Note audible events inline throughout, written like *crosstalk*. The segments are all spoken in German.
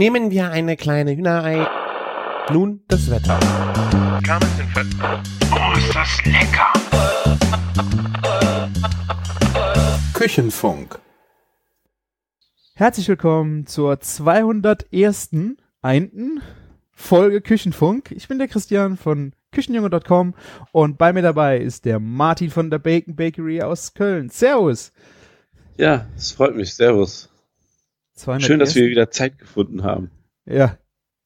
Nehmen wir eine kleine Hühnerei. Nun das Wetter. Oh, ist das lecker! Küchenfunk. Herzlich willkommen zur 201. Einten Folge Küchenfunk. Ich bin der Christian von Küchenjunge.com und bei mir dabei ist der Martin von der Bacon Bakery aus Köln. Servus. Ja, es freut mich. Servus. 201. Schön, dass wir wieder Zeit gefunden haben. Ja,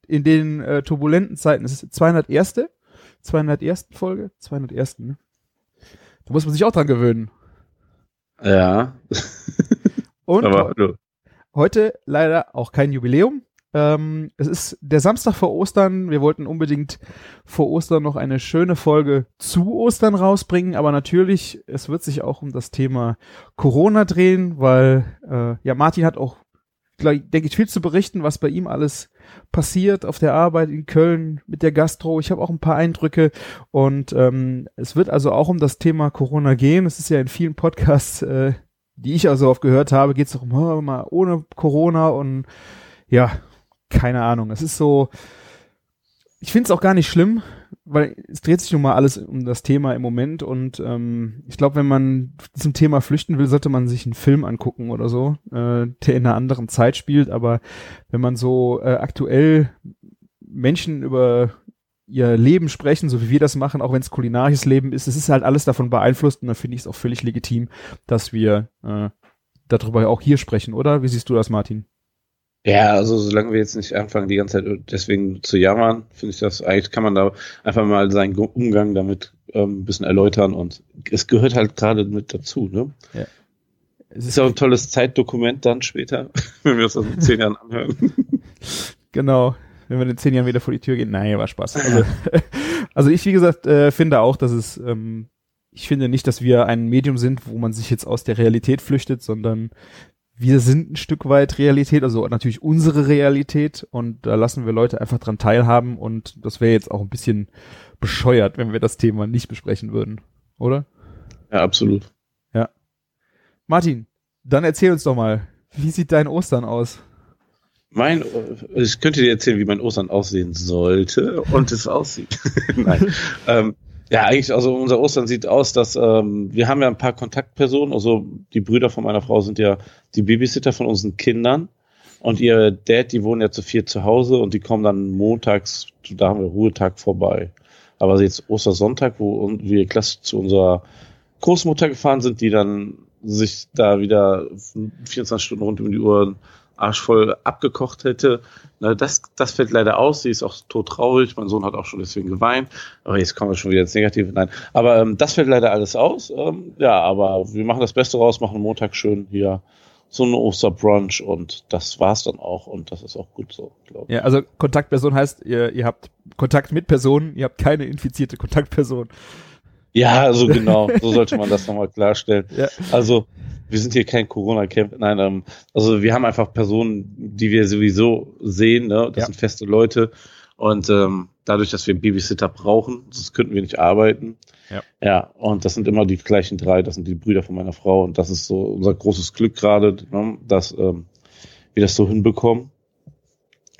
in den äh, turbulenten Zeiten. Es ist 201. 201. Folge? 201. Ne? Da muss man sich auch dran gewöhnen. Ja. *laughs* Und hallo. Heute leider auch kein Jubiläum. Ähm, es ist der Samstag vor Ostern. Wir wollten unbedingt vor Ostern noch eine schöne Folge zu Ostern rausbringen, aber natürlich, es wird sich auch um das Thema Corona drehen, weil äh, ja Martin hat auch, denke ich, viel zu berichten, was bei ihm alles passiert auf der Arbeit in Köln mit der Gastro. Ich habe auch ein paar Eindrücke und ähm, es wird also auch um das Thema Corona gehen. Es ist ja in vielen Podcasts äh, die ich also oft gehört habe, geht es darum, oh, mal ohne Corona und ja, keine Ahnung. Es ist so, ich finde es auch gar nicht schlimm, weil es dreht sich nun mal alles um das Thema im Moment und ähm, ich glaube, wenn man diesem Thema flüchten will, sollte man sich einen Film angucken oder so, äh, der in einer anderen Zeit spielt, aber wenn man so äh, aktuell Menschen über ihr Leben sprechen, so wie wir das machen, auch wenn es kulinarisches Leben ist. Es ist halt alles davon beeinflusst und da finde ich es auch völlig legitim, dass wir äh, darüber auch hier sprechen, oder? Wie siehst du das, Martin? Ja, also solange wir jetzt nicht anfangen, die ganze Zeit deswegen zu jammern, finde ich das, eigentlich kann man da einfach mal seinen Umgang damit ähm, ein bisschen erläutern und es gehört halt gerade mit dazu, ne? Ja. Es ist ja auch ein tolles Zeitdokument dann später, *laughs* wenn wir uns das in zehn Jahren anhören. Genau. Wenn wir in zehn Jahren wieder vor die Tür gehen. Nein, war Spaß. Also, *laughs* also ich, wie gesagt, äh, finde auch, dass es, ähm, ich finde nicht, dass wir ein Medium sind, wo man sich jetzt aus der Realität flüchtet, sondern wir sind ein Stück weit Realität, also natürlich unsere Realität und da lassen wir Leute einfach dran teilhaben und das wäre jetzt auch ein bisschen bescheuert, wenn wir das Thema nicht besprechen würden, oder? Ja, absolut. Martin, dann erzähl uns doch mal, wie sieht dein Ostern aus? Mein, ich könnte dir erzählen, wie mein Ostern aussehen sollte und es aussieht. *laughs* Nein. *laughs* ähm, ja, eigentlich, also unser Ostern sieht aus, dass ähm, wir haben ja ein paar Kontaktpersonen, also die Brüder von meiner Frau sind ja die Babysitter von unseren Kindern und ihr Dad, die wohnen ja zu vier zu Hause und die kommen dann montags, da haben wir Ruhetag vorbei. Aber jetzt Ostersonntag, wo wir klassisch zu unserer Großmutter gefahren sind, die dann sich da wieder 24 Stunden rund um die Uhr arschvoll abgekocht hätte. Na, das, das fällt leider aus. Sie ist auch todtraurig. Mein Sohn hat auch schon deswegen geweint. Aber jetzt kommen wir schon wieder ins Negative. Nein. Aber ähm, das fällt leider alles aus. Ähm, ja, aber wir machen das Beste raus, machen Montag schön hier so eine Osterbrunch und das war's dann auch und das ist auch gut so, glaube ich. Ja, also Kontaktperson heißt, ihr, ihr habt Kontakt mit Personen, ihr habt keine infizierte Kontaktperson. Ja, also genau, so sollte man das nochmal klarstellen. Ja. Also, wir sind hier kein Corona-Camp, nein, ähm, also wir haben einfach Personen, die wir sowieso sehen, ne? das Ja. sind feste Leute und ähm, dadurch, dass wir einen Babysitter brauchen, sonst könnten wir nicht arbeiten. Ja. ja, und das sind immer die gleichen drei, das sind die Brüder von meiner Frau und das ist so unser großes Glück gerade, ne? dass ähm, wir das so hinbekommen.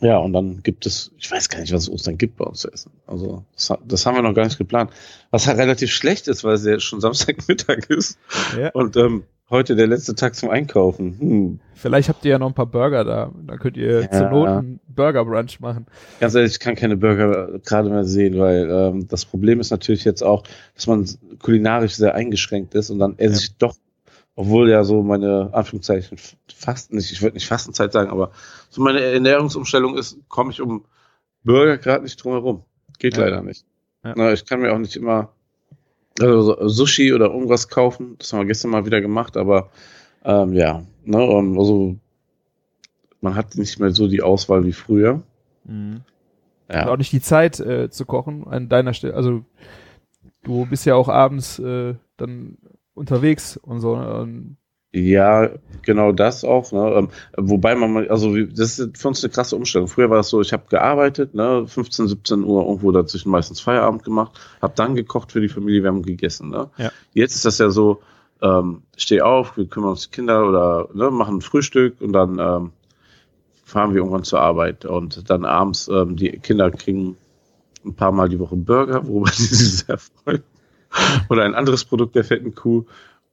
Ja, und dann gibt es, ich weiß gar nicht, was es Ostern gibt bei uns zu essen. Also, das, das haben wir noch gar nicht geplant. Was halt relativ schlecht ist, weil es ja schon Samstagmittag *laughs* ist Ja. und ähm, heute der letzte Tag zum Einkaufen. Hm. Vielleicht habt ihr ja noch ein paar Burger da. Da könnt ihr Ja. zur Not einen Burger-Brunch machen. Ganz ehrlich, ich kann keine Burger gerade mehr sehen, weil ähm, das Problem ist natürlich jetzt auch, dass man kulinarisch sehr eingeschränkt ist und dann esse Ja. ich doch, obwohl ja so meine Anführungszeichen Fasten nicht, ich würde nicht Fastenzeit sagen, aber so meine Ernährungsumstellung ist, komme ich um Burger gerade nicht drum herum. Geht Ja. leider nicht. Na, ich kann mir auch nicht immer also so Sushi oder irgendwas kaufen. Das haben wir gestern mal wieder gemacht, aber ähm, ja, ne, ähm, also man hat nicht mehr so die Auswahl wie früher. Und Ja. auch nicht die Zeit äh, zu kochen an deiner Stelle. Also du bist ja auch abends äh, dann unterwegs und so. ne? Und Ja, genau das auch. Ne? Ähm, wobei man, mal- also wie- das ist für uns eine krasse Umstellung. Früher war es so, ich habe gearbeitet, ne? 15, 17 Uhr irgendwo dazwischen meistens Feierabend gemacht, habe dann gekocht für die Familie, wir haben gegessen. Ne? Ja. Jetzt ist das ja so, ähm, steh auf, wir kümmern uns die Kinder oder ne, machen ein Frühstück und dann ähm, fahren wir irgendwann zur Arbeit und dann abends, ähm, die Kinder kriegen ein paar Mal die Woche Burger, worüber *laughs* sie sich sehr freuen. Oder ein anderes Produkt der fetten Kuh.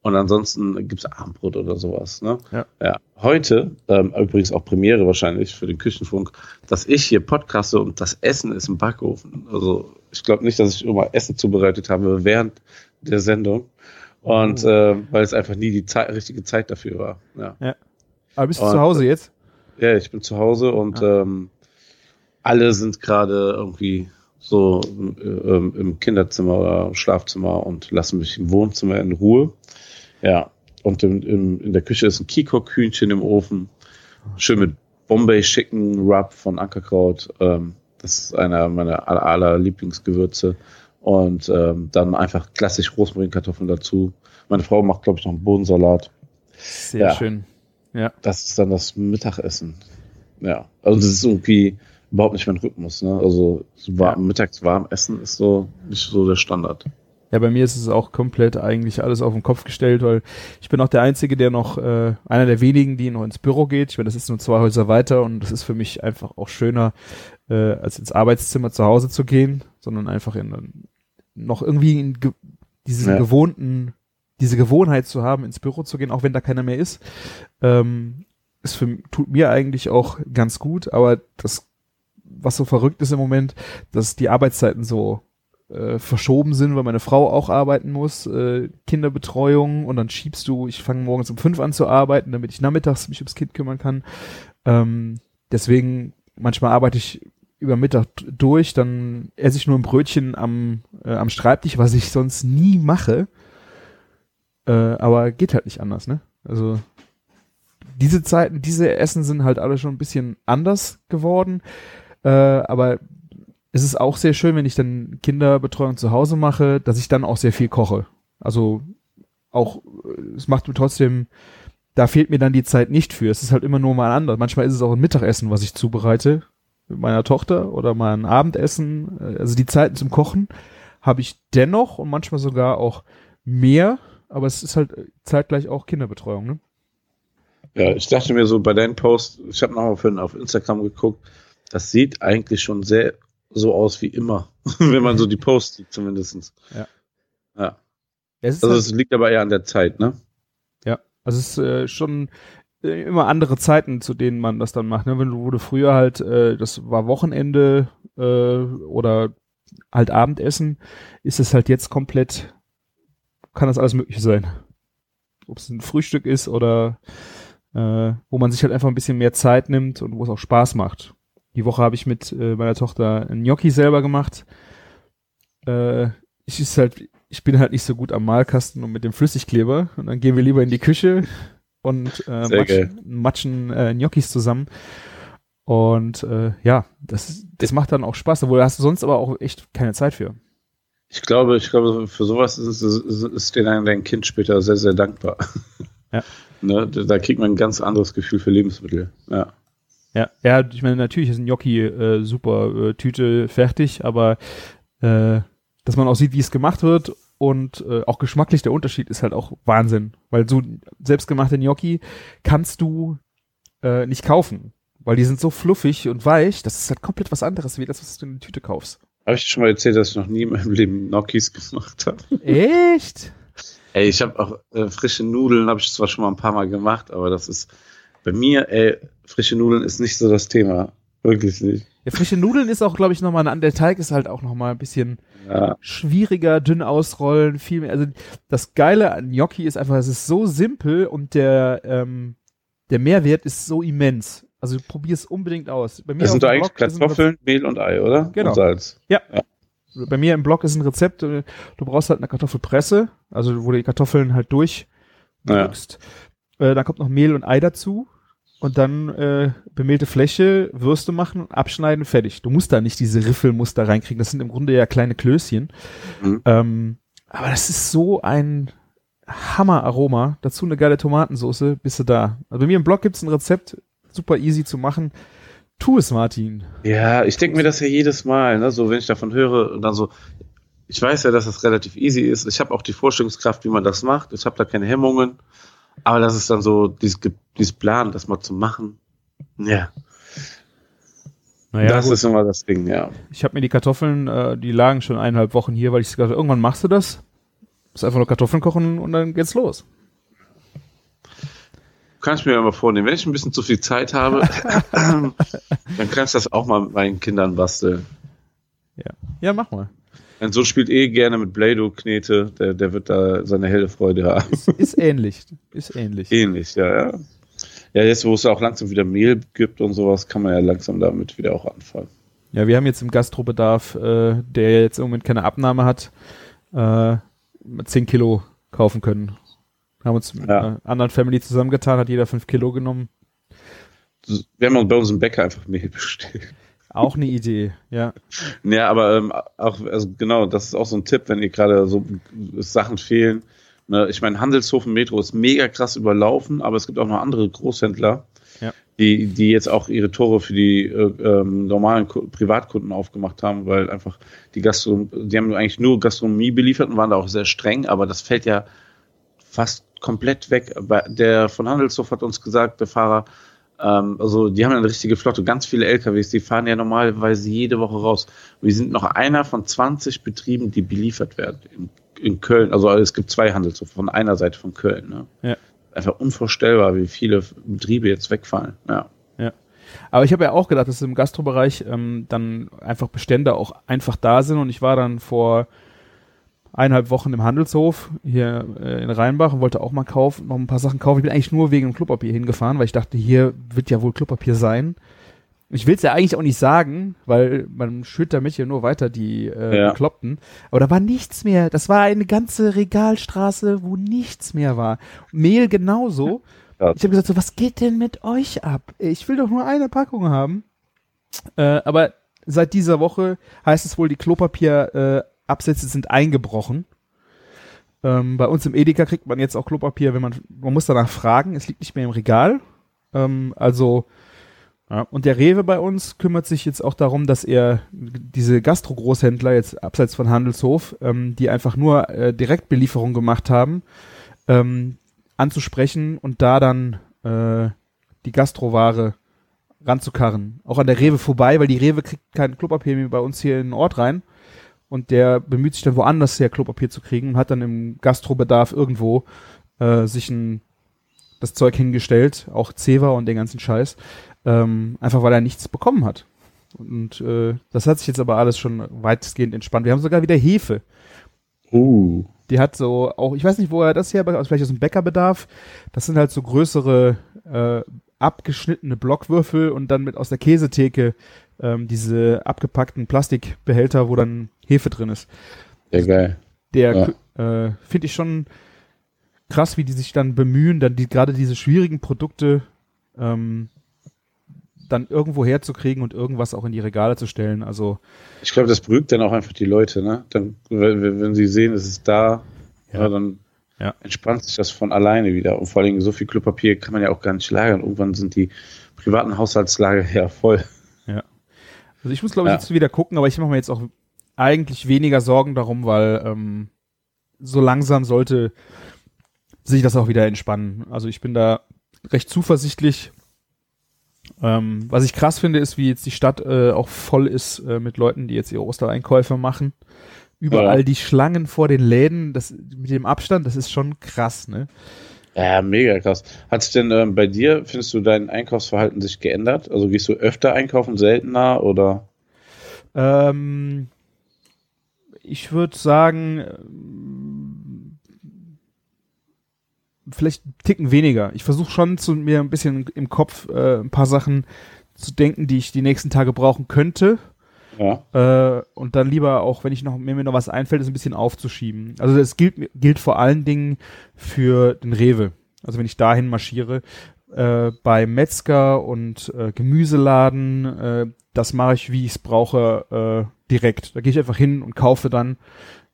Und ansonsten gibt's Abendbrot oder sowas. Ne? Ja. ja. Heute, ähm, übrigens auch Premiere wahrscheinlich für den Küchenfunk, dass ich hier podcaste und das Essen ist im Backofen. Also ich glaube nicht, dass ich immer Essen zubereitet habe während der Sendung. Und Oh. äh, weil es einfach nie die Zeit, richtige Zeit dafür war. Ja. Aber bist du Und- zu Hause jetzt? Ja, ich bin zu Hause und ähm, alle sind gerade irgendwie so äh, ähm, im Kinderzimmer oder Schlafzimmer und lassen mich im Wohnzimmer in Ruhe. Ja, und im, im, in der Küche ist ein Kikok-Hühnchen im Ofen. Schön mit Bombay Chicken Rub von Ankerkraut. Ähm, das ist einer meiner aller, aller Lieblingsgewürze. Und ähm, dann einfach klassisch Rosmarinkartoffeln dazu. Meine Frau macht, glaube ich, noch einen Bodensalat Sehr Ja. schön. Ja. das ist dann das Mittagessen. Ja, also das ist irgendwie überhaupt nicht mein Rhythmus. Ne? Also so warm, mittags warm essen ist so nicht so der Standard. Ja, bei mir ist es auch komplett eigentlich alles auf den Kopf gestellt, weil ich bin auch der Einzige, der noch, äh, einer der wenigen, die noch ins Büro geht. Ich meine, das ist nur zwei Häuser weiter und das ist für mich einfach auch schöner, äh, als ins Arbeitszimmer zu Hause zu gehen, sondern einfach in, noch irgendwie in ge diesen Ja. gewohnten, diese Gewohnheit zu haben, ins Büro zu gehen, auch wenn da keiner mehr ist. Ähm, ist für, tut mir eigentlich auch ganz gut, aber das, was so verrückt ist im Moment, dass die Arbeitszeiten so äh, verschoben sind, weil meine Frau auch arbeiten muss, äh, Kinderbetreuung und dann schiebst du, ich fange morgens um fünf an zu arbeiten, damit ich nachmittags mich ums Kind kümmern kann. Ähm, deswegen, manchmal arbeite ich über Mittag durch, dann esse ich nur ein Brötchen am, äh, am Schreibtisch, was ich sonst nie mache. Äh, aber geht halt nicht anders, ne? Also diese Zeiten, diese Essen sind halt alle schon ein bisschen anders geworden. Äh, aber es ist auch sehr schön, wenn ich dann Kinderbetreuung zu Hause mache, dass ich dann auch sehr viel koche. Also auch, es macht mir trotzdem, da fehlt mir dann die Zeit nicht für. Es ist halt immer nur mal anders. Manchmal ist es auch ein Mittagessen, was ich zubereite mit meiner Tochter oder mal ein Abendessen. Also die Zeiten zum Kochen habe ich dennoch und manchmal sogar auch mehr, aber es ist halt zeitgleich auch Kinderbetreuung, ne? Ja, ich dachte mir so bei deinen Posts, ich habe nochmal vorhin auf Instagram geguckt, das sieht eigentlich schon sehr so aus wie immer, *laughs* wenn man so die Posts sieht zumindestens. Ja. Ja. Es Also halt- es liegt aber eher an der Zeit, ne? Ja, also es ist äh, schon äh, immer andere Zeiten, zu denen man das dann macht. Ne? Wenn du wurde früher halt, äh, das war Wochenende äh, oder halt Abendessen, ist es halt jetzt komplett, kann das alles mögliche sein. Ob es ein Frühstück ist oder äh, wo man sich halt einfach ein bisschen mehr Zeit nimmt und wo es auch Spaß macht. Die Woche habe ich mit äh, meiner Tochter ein Gnocchi selber gemacht. Äh, ich ist halt, ich bin halt nicht so gut am Malkasten und mit dem Flüssigkleber. Und dann gehen wir lieber in die Küche und äh, matschen, matschen äh, Gnocchis zusammen. Und äh, ja, das, das macht dann auch Spaß, obwohl da hast du sonst aber auch echt keine Zeit für. Ich glaube, ich glaube, für sowas ist, ist, ist dir dein Kind später sehr, sehr dankbar. Ja. *laughs* Ne, da da kriegt man ein ganz anderes Gefühl für Lebensmittel. Ja. Ja, ja, ich meine, natürlich ist ein Gnocchi äh, super äh, Tüte fertig, aber äh, dass man auch sieht, wie es gemacht wird und äh, auch geschmacklich der Unterschied ist halt auch Wahnsinn, weil so selbstgemachte Gnocchi kannst du äh, nicht kaufen, weil die sind so fluffig und weich, das ist halt komplett was anderes, wie das, was du in der Tüte kaufst. Habe ich dir schon mal erzählt, dass ich noch nie in meinem Leben Gnocchis gemacht habe? Echt? Ey, ich habe auch äh, frische Nudeln, habe ich zwar schon mal ein paar Mal gemacht, aber das ist bei mir, ey, frische Nudeln ist nicht so das Thema. Wirklich nicht. Ja, frische Nudeln ist auch, glaube ich, nochmal, an der Teig ist halt auch nochmal ein bisschen Ja, schwieriger, dünn ausrollen, viel mehr. Also das Geile an Gnocchi ist einfach, es ist so simpel und der, ähm, der Mehrwert ist so immens. Also probier es unbedingt aus. Bei mir, das sind eigentlich ein Kartoffeln, Mehl und Ei, oder? Genau. Und Salz. Rezept, bei mir im Blog ist ein Rezept, äh, du brauchst halt eine Kartoffelpresse, also wo du die Kartoffeln halt durchdrückst. Äh, dann kommt noch Mehl und Ei dazu. Und dann äh, bemehlte Fläche, Würste machen, abschneiden, fertig. Du musst da nicht diese Riffelmuster reinkriegen. Das sind im Grunde ja kleine Klößchen. Mhm. Ähm, aber das ist so ein Hammeraroma. Dazu eine geile Tomatensoße, bist du da. Also bei mir im Blog gibt's ein Rezept, super easy zu machen. Tu es, Martin. Ja, ich denke mir das ja jedes Mal, ne? so wenn ich davon höre und dann so, ich weiß ja, dass das relativ easy ist. Ich habe auch die Vorstellungskraft, wie man das macht. Ich habe da keine Hemmungen. Aber das ist dann so dieses, dieses Plan, das mal zu machen. Ja. Naja, das gut. ist immer das Ding, ja. Ich habe mir die Kartoffeln, äh, die lagen schon eineinhalb Wochen hier, weil ich gesagt habe, irgendwann machst du das. Ist einfach nur Kartoffeln kochen und dann geht's los. Du kannst mir ja mal vornehmen, wenn ich ein bisschen zu viel Zeit habe, *laughs* dann kannst du das auch mal mit meinen Kindern basteln. Ja, ja mach mal. Denn so spielt eh gerne mit Play-Doh-Knete, der, der wird da seine helle Freude haben. Ist, ist ähnlich. Ist ähnlich. Ähnlich, ja, ja. Ja, jetzt, wo es auch langsam wieder Mehl gibt und sowas, kann man ja langsam damit wieder auch anfangen. Ja, wir haben jetzt im Gastrobedarf, äh, der jetzt im Moment keine Abnahme hat, äh, 10 Kilo kaufen können. Haben uns mit Ja. einer anderen Family zusammengetan, hat jeder 5 Kilo genommen. Wir haben bei uns im Bäcker einfach Mehl bestellt. Auch eine Idee, ja. Ja, aber ähm, auch, also genau, das ist auch so ein Tipp, wenn ihr gerade so Sachen fehlen. Ne? Ich meine, Handelshofen Metro ist mega krass überlaufen, aber es gibt auch noch andere Großhändler, Ja. die, die jetzt auch ihre Tore für die äh, ähm, normalen Ku- Privatkunden aufgemacht haben, weil einfach die Gastronomie, die haben eigentlich nur Gastronomie beliefert und waren da auch sehr streng, aber das fällt ja fast komplett weg. Der von Handelshof hat uns gesagt, der Fahrer, ähm, also die haben eine richtige Flotte, ganz viele LKWs, die fahren ja normalerweise jede Woche raus. Wir sind noch einer von 20 Betrieben, die beliefert werden in, in Köln. Also es gibt zwei Handelshofe von einer Seite von Köln. Ne? Ja. Einfach unvorstellbar, wie viele Betriebe jetzt wegfallen. Ja. Ja. Aber ich habe ja auch gedacht, dass im Gastrobereich ähm, dann einfach Bestände auch einfach da sind und ich war dann vor eineinhalb Wochen im Handelshof hier äh, in Rheinbach und wollte auch mal kaufen, noch ein paar Sachen kaufen. Ich bin eigentlich nur wegen dem Klopapier hingefahren, weil ich dachte, hier wird ja wohl Klopapier sein. Ich will es ja eigentlich auch nicht sagen, weil man schürt damit ja nur weiter die äh, Ja. Bekloppten. Aber da war nichts mehr. Das war eine ganze Regalstraße, wo nichts mehr war. Mehl genauso. Ja. Ich habe gesagt, so, was geht denn mit euch ab? Ich will doch nur eine Packung haben. Äh, aber seit dieser Woche heißt es wohl, die Klopapierabsätze äh, Absätze sind eingebrochen. Ähm, bei uns im Edeka kriegt man jetzt auch Klopapier, wenn man, man muss danach fragen, es liegt nicht mehr im Regal. Ähm, also, ja, und der Rewe bei uns kümmert sich jetzt auch darum, dass er diese Gastro-Großhändler jetzt abseits von Handelshof, ähm, die einfach nur äh, Direktbelieferung gemacht haben, ähm, anzusprechen und da dann äh, die Gastroware ranzukarren. Auch an der Rewe vorbei, weil die Rewe kriegt kein Klopapier mehr bei uns hier in den Ort rein. Und der bemüht sich dann woanders her Klopapier zu kriegen und hat dann im Gastrobedarf irgendwo äh, sich ein, das Zeug hingestellt, auch Zewa und den ganzen Scheiß, ähm, einfach weil er nichts bekommen hat. Und äh, das hat sich jetzt aber alles schon weitestgehend entspannt. Wir haben sogar wieder Hefe. Uh. Die hat so auch, ich weiß nicht, wo er das her, vielleicht aus dem Bäckerbedarf. Das sind halt so größere äh, abgeschnittene Blockwürfel und dann mit aus der Käsetheke ähm, diese abgepackten Plastikbehälter, wo dann Hefe drin ist. Ja, geil. Der äh, finde ich schon krass, wie die sich dann bemühen, dann die gerade diese schwierigen Produkte ähm, dann irgendwo herzukriegen und irgendwas auch in die Regale zu stellen. Also Ich glaube, das beruhigt dann auch einfach die Leute, ne? Dann, wenn, wenn sie sehen, es ist da, Ja. ja. dann Ja. entspannt sich das von alleine wieder. Und vor allen Dingen so viel Klopapier kann man ja auch gar nicht lagern. Irgendwann sind die privaten Haushaltslager *laughs* ja voll. Also ich muss, glaube ich, Ja. jetzt wieder gucken, aber ich mache mir jetzt auch eigentlich weniger Sorgen darum, weil ähm, so langsam sollte sich das auch wieder entspannen. Also ich bin da recht zuversichtlich. Ähm, was ich krass finde, ist, wie jetzt die Stadt äh, auch voll ist äh, mit Leuten, die jetzt ihre Ostereinkäufe machen. Überall Ja. die Schlangen vor den Läden, das mit dem Abstand, das ist schon krass, ne? Ja, mega krass. Hat sich denn ähm, bei dir, findest du dein Einkaufsverhalten sich geändert? Also gehst du öfter einkaufen, seltener oder? Ähm, ich würde sagen, ähm, vielleicht einen Ticken weniger. Ich versuche schon zu mir ein bisschen im Kopf äh, ein paar Sachen zu denken, die ich die nächsten Tage brauchen könnte. Ja. Äh, und dann lieber auch, wenn ich noch, wenn mir noch was einfällt, es ein bisschen aufzuschieben. Also das gilt, gilt vor allen Dingen für den Rewe. Also wenn ich dahin marschiere, äh, bei Metzger und äh, Gemüseladen, äh, das mache ich, wie ich es brauche, äh, direkt. Da gehe ich einfach hin und kaufe dann.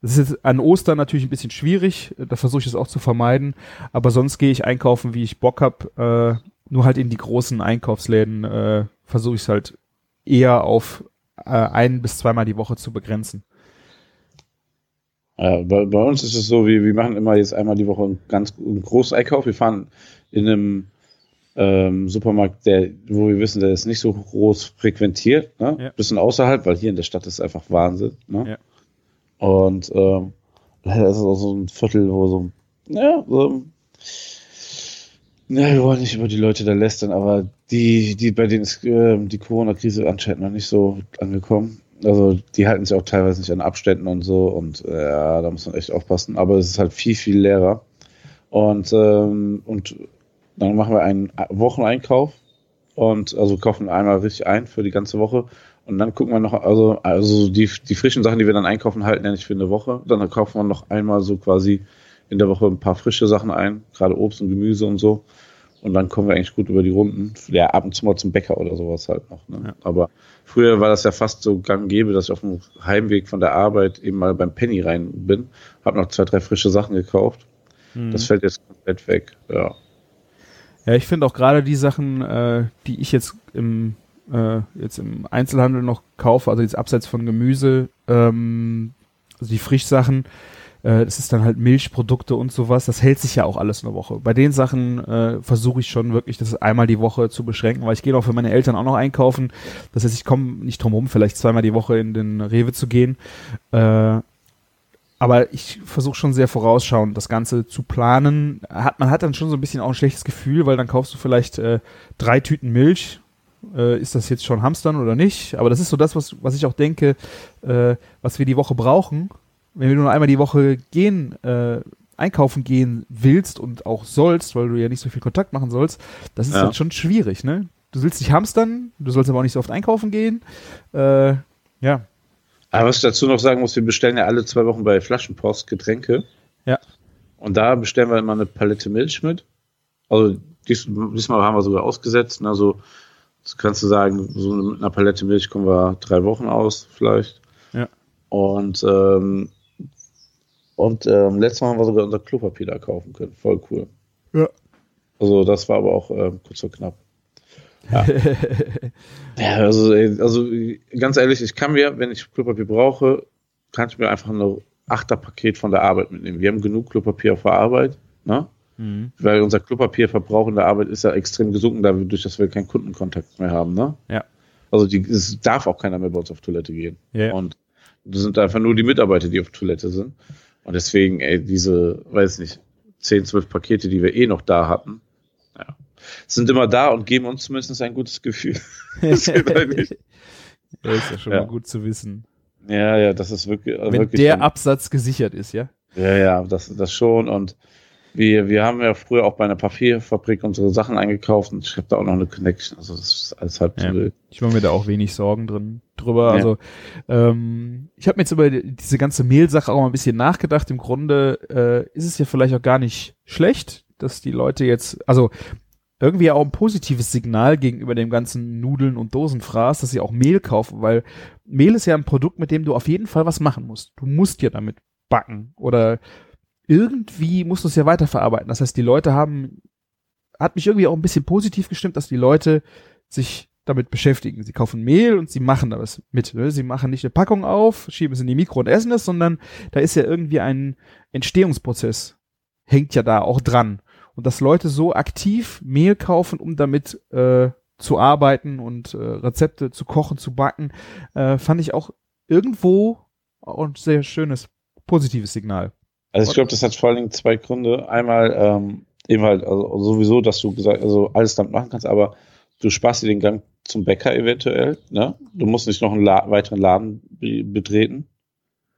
Das ist jetzt an Ostern natürlich ein bisschen schwierig, da versuche ich es auch zu vermeiden, aber sonst gehe ich einkaufen, wie ich Bock hab. Äh, nur halt in die großen Einkaufsläden äh, versuche ich es halt eher auf äh, ein bis zweimal die Woche zu begrenzen. Ja, bei, bei uns ist es so, wir, wir machen immer jetzt einmal die Woche einen ganz einen großen Einkauf. Wir fahren in einem ähm, Supermarkt, der, wo wir wissen, der ist nicht so groß frequentiert, ne? Ja. Bisschen außerhalb, weil hier in der Stadt ist einfach Wahnsinn, ne? Ja. Und ähm, leider ist es auch so ein Viertel, wo so, ja, so, ja, wir wollen nicht über die Leute da lästern, aber die, die bei denen ist äh, die Corona-Krise anscheinend noch nicht so angekommen. Also die halten sich auch teilweise nicht an Abständen und so und äh, ja, da muss man echt aufpassen. Aber es ist halt viel, viel leerer. Und, ähm, und dann machen wir einen Wocheneinkauf und also kaufen einmal richtig ein für die ganze Woche. Und dann gucken wir noch, also, also die, die frischen Sachen, die wir dann einkaufen, halten ja nicht für eine Woche. Dann kaufen wir noch einmal so quasi in der Woche ein paar frische Sachen ein, gerade Obst und Gemüse und so. Und dann kommen wir eigentlich gut über die Runden. Ja, ab und zu mal zum Bäcker oder sowas halt noch. Ne? Ja. Aber früher war das ja fast so gang gäbe, dass ich auf dem Heimweg von der Arbeit eben mal beim Penny rein bin, habe noch zwei, drei frische Sachen gekauft. Mhm. Das fällt jetzt komplett weg. Ja. Ja, ich finde auch gerade die Sachen, äh, die ich jetzt im äh, jetzt im Einzelhandel noch kaufe, also jetzt abseits von Gemüse, ähm, also die Frischsachen, äh, das ist dann halt Milchprodukte und sowas, das hält sich ja auch alles eine Woche. Bei den Sachen äh, versuche ich schon wirklich, das einmal die Woche zu beschränken, weil ich gehe auch für meine Eltern auch noch einkaufen. Das heißt, ich komme nicht drum rum, vielleicht zweimal die Woche in den Rewe zu gehen. Äh, aber ich versuche schon sehr vorausschauend, das Ganze zu planen. Hat, man hat dann schon so ein bisschen auch ein schlechtes Gefühl, weil dann kaufst du vielleicht äh, drei Tüten Milch. Äh, ist das jetzt schon Hamstern oder nicht? Aber das ist so das, was, was ich auch denke, äh, was wir die Woche brauchen. Wenn du nur einmal die Woche gehen, äh, einkaufen gehen willst und auch sollst, weil du ja nicht so viel Kontakt machen sollst, das ist Ja. dann schon schwierig, ne? Du willst nicht hamstern, du sollst aber auch nicht so oft einkaufen gehen. Äh, ja, Aber was ich dazu noch sagen muss, wir bestellen ja alle zwei Wochen bei Flaschenpost Getränke. Ja. Und da bestellen wir immer eine Palette Milch mit. Also dies, diesmal haben wir sogar ausgesetzt. Also kannst du sagen, so mit einer Palette Milch kommen wir drei Wochen aus, vielleicht. Ja. Und ähm, und ähm, letztes Mal haben wir sogar unser Klopapier da kaufen können. Voll cool. Ja. Also das war aber auch ähm, kurz vor knapp. Ja. *laughs* ja, also, also ganz ehrlich, ich kann mir, wenn ich Klopapier brauche, kann ich mir einfach ein Achterpaket von der Arbeit mitnehmen. Wir haben genug Klopapier auf der Arbeit, ne? Mhm. Weil unser Klopapierverbrauch in der Arbeit ist ja extrem gesunken, dadurch, dass wir keinen Kundenkontakt mehr haben, ne? Ja. Also die, es darf auch keiner mehr bei uns auf Toilette gehen. Ja. Und das sind einfach nur die Mitarbeiter, die auf Toilette sind. Und deswegen, ey, diese, weiß nicht, 10, 12 Pakete, die wir eh noch da hatten, ja, sind immer da und geben uns zumindest ein gutes Gefühl. *laughs* Das ist ja schon Ja. mal gut zu wissen. ja, ja, das ist wirklich, Wenn wirklich der schon- Absatz gesichert ist, ja? Ja, ja, das, das schon. Und wir, wir haben ja früher auch bei einer Papierfabrik unsere Sachen eingekauft und ich habe da auch noch eine Connection. Also das ist alles halb Ja. so wild. Ich mache mir da auch wenig Sorgen drin drüber. Ja. Also ähm, ich habe mir jetzt über die- diese ganze Mehlsache auch mal ein bisschen nachgedacht. Im Grunde äh, ist es ja vielleicht auch gar nicht schlecht, dass die Leute jetzt, also irgendwie auch ein positives Signal gegenüber dem ganzen Nudeln und Dosenfraß, dass sie auch Mehl kaufen, weil Mehl ist ja ein Produkt, mit dem du auf jeden Fall was machen musst. Du musst ja damit backen oder irgendwie musst du es ja weiterverarbeiten. Das heißt, die Leute haben, hat mich irgendwie auch ein bisschen positiv gestimmt, dass die Leute sich damit beschäftigen. Sie kaufen Mehl und sie machen da was mit. Ne? Sie machen nicht eine Packung auf, schieben es in die Mikro und essen es, sondern da ist ja irgendwie ein Entstehungsprozess, hängt ja da auch dran. Und dass Leute so aktiv Mehl kaufen, um damit äh, zu arbeiten und äh, Rezepte zu kochen, zu backen, äh, fand ich auch irgendwo ein sehr schönes, positives Signal. Also ich glaube, das hat vor allen Dingen zwei Gründe. Einmal ähm, eben halt also sowieso, dass du gesagt, also alles damit machen kannst, aber du sparst dir den Gang zum Bäcker eventuell. Ne? Du musst nicht noch einen La weiteren Laden be betreten.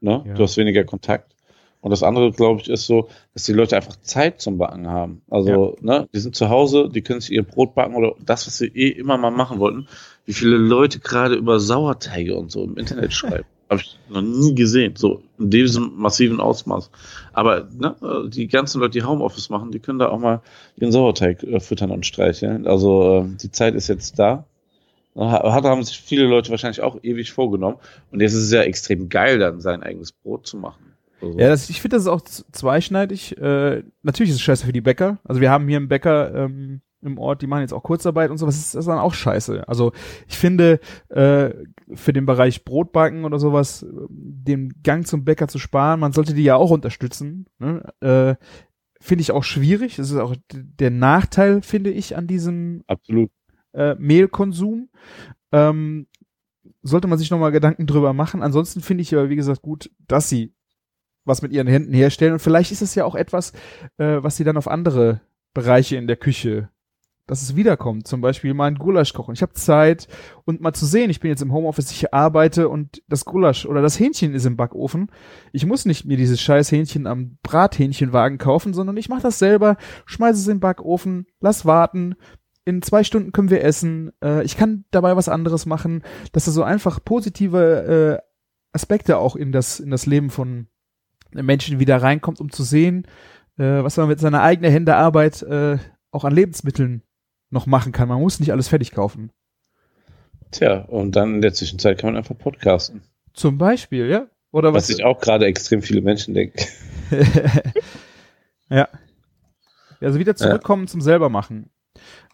Ne? Ja. Du hast weniger Kontakt. Und das andere, glaube ich, ist so, dass die Leute einfach Zeit zum Backen haben. Also, ne, die sind zu Hause, die können sich ihr Brot backen oder das, was sie eh immer mal machen wollten. Wie viele Leute gerade über Sauerteige und so im Internet *laughs* schreiben. Habe ich noch nie gesehen, so in diesem massiven Ausmaß. Aber ne, die ganzen Leute, die Homeoffice machen, die können da auch mal ihren Sauerteig äh, füttern und streicheln. Also äh, die Zeit ist jetzt da. Hat haben sich viele Leute wahrscheinlich auch ewig vorgenommen. Und jetzt ist es ja extrem geil, dann sein eigenes Brot zu machen. Also, Ja, das, ich finde, das ist auch zweischneidig. Äh, natürlich ist es scheiße für die Bäcker. Also wir haben hier einen Bäcker ähm, im Ort, die machen jetzt auch Kurzarbeit und sowas. Das ist, das dann auch scheiße. Also ich finde, äh, für den Bereich Brotbacken oder sowas, äh, den Gang zum Bäcker zu sparen, man sollte die ja auch unterstützen. Ne? Äh, finde ich auch schwierig. Das ist auch der Nachteil, finde ich, an diesem Absolut. äh, Mehlkonsum. Ähm, sollte man sich nochmal Gedanken drüber machen. Ansonsten finde ich aber, wie gesagt, gut, dass sie was mit ihren Händen herstellen. Und vielleicht ist es ja auch etwas, äh, was sie dann auf andere Bereiche in der Küche, dass es wiederkommt. Zum Beispiel mal ein Gulasch kochen. Ich habe Zeit und mal zu sehen, ich bin jetzt im Homeoffice, ich arbeite und das Gulasch oder das Hähnchen ist im Backofen. Ich muss nicht mir dieses scheiß Hähnchen am Brathähnchenwagen kaufen, sondern ich mache das selber, schmeiße es in den Backofen, lass warten, in zwei Stunden können wir essen. Äh, ich kann dabei was anderes machen, dass da so einfach positive äh, Aspekte auch in das in das Leben von Menschen wieder reinkommt, um zu sehen, äh, was man mit seiner eigenen Hände Arbeit äh, auch an Lebensmitteln noch machen kann. Man muss nicht alles fertig kaufen. Tja, und dann in der Zwischenzeit kann man einfach podcasten. Zum Beispiel, ja. Oder Was was? sich auch gerade extrem viele Menschen denken. *laughs* ja. Also wieder zurückkommen zum selber machen.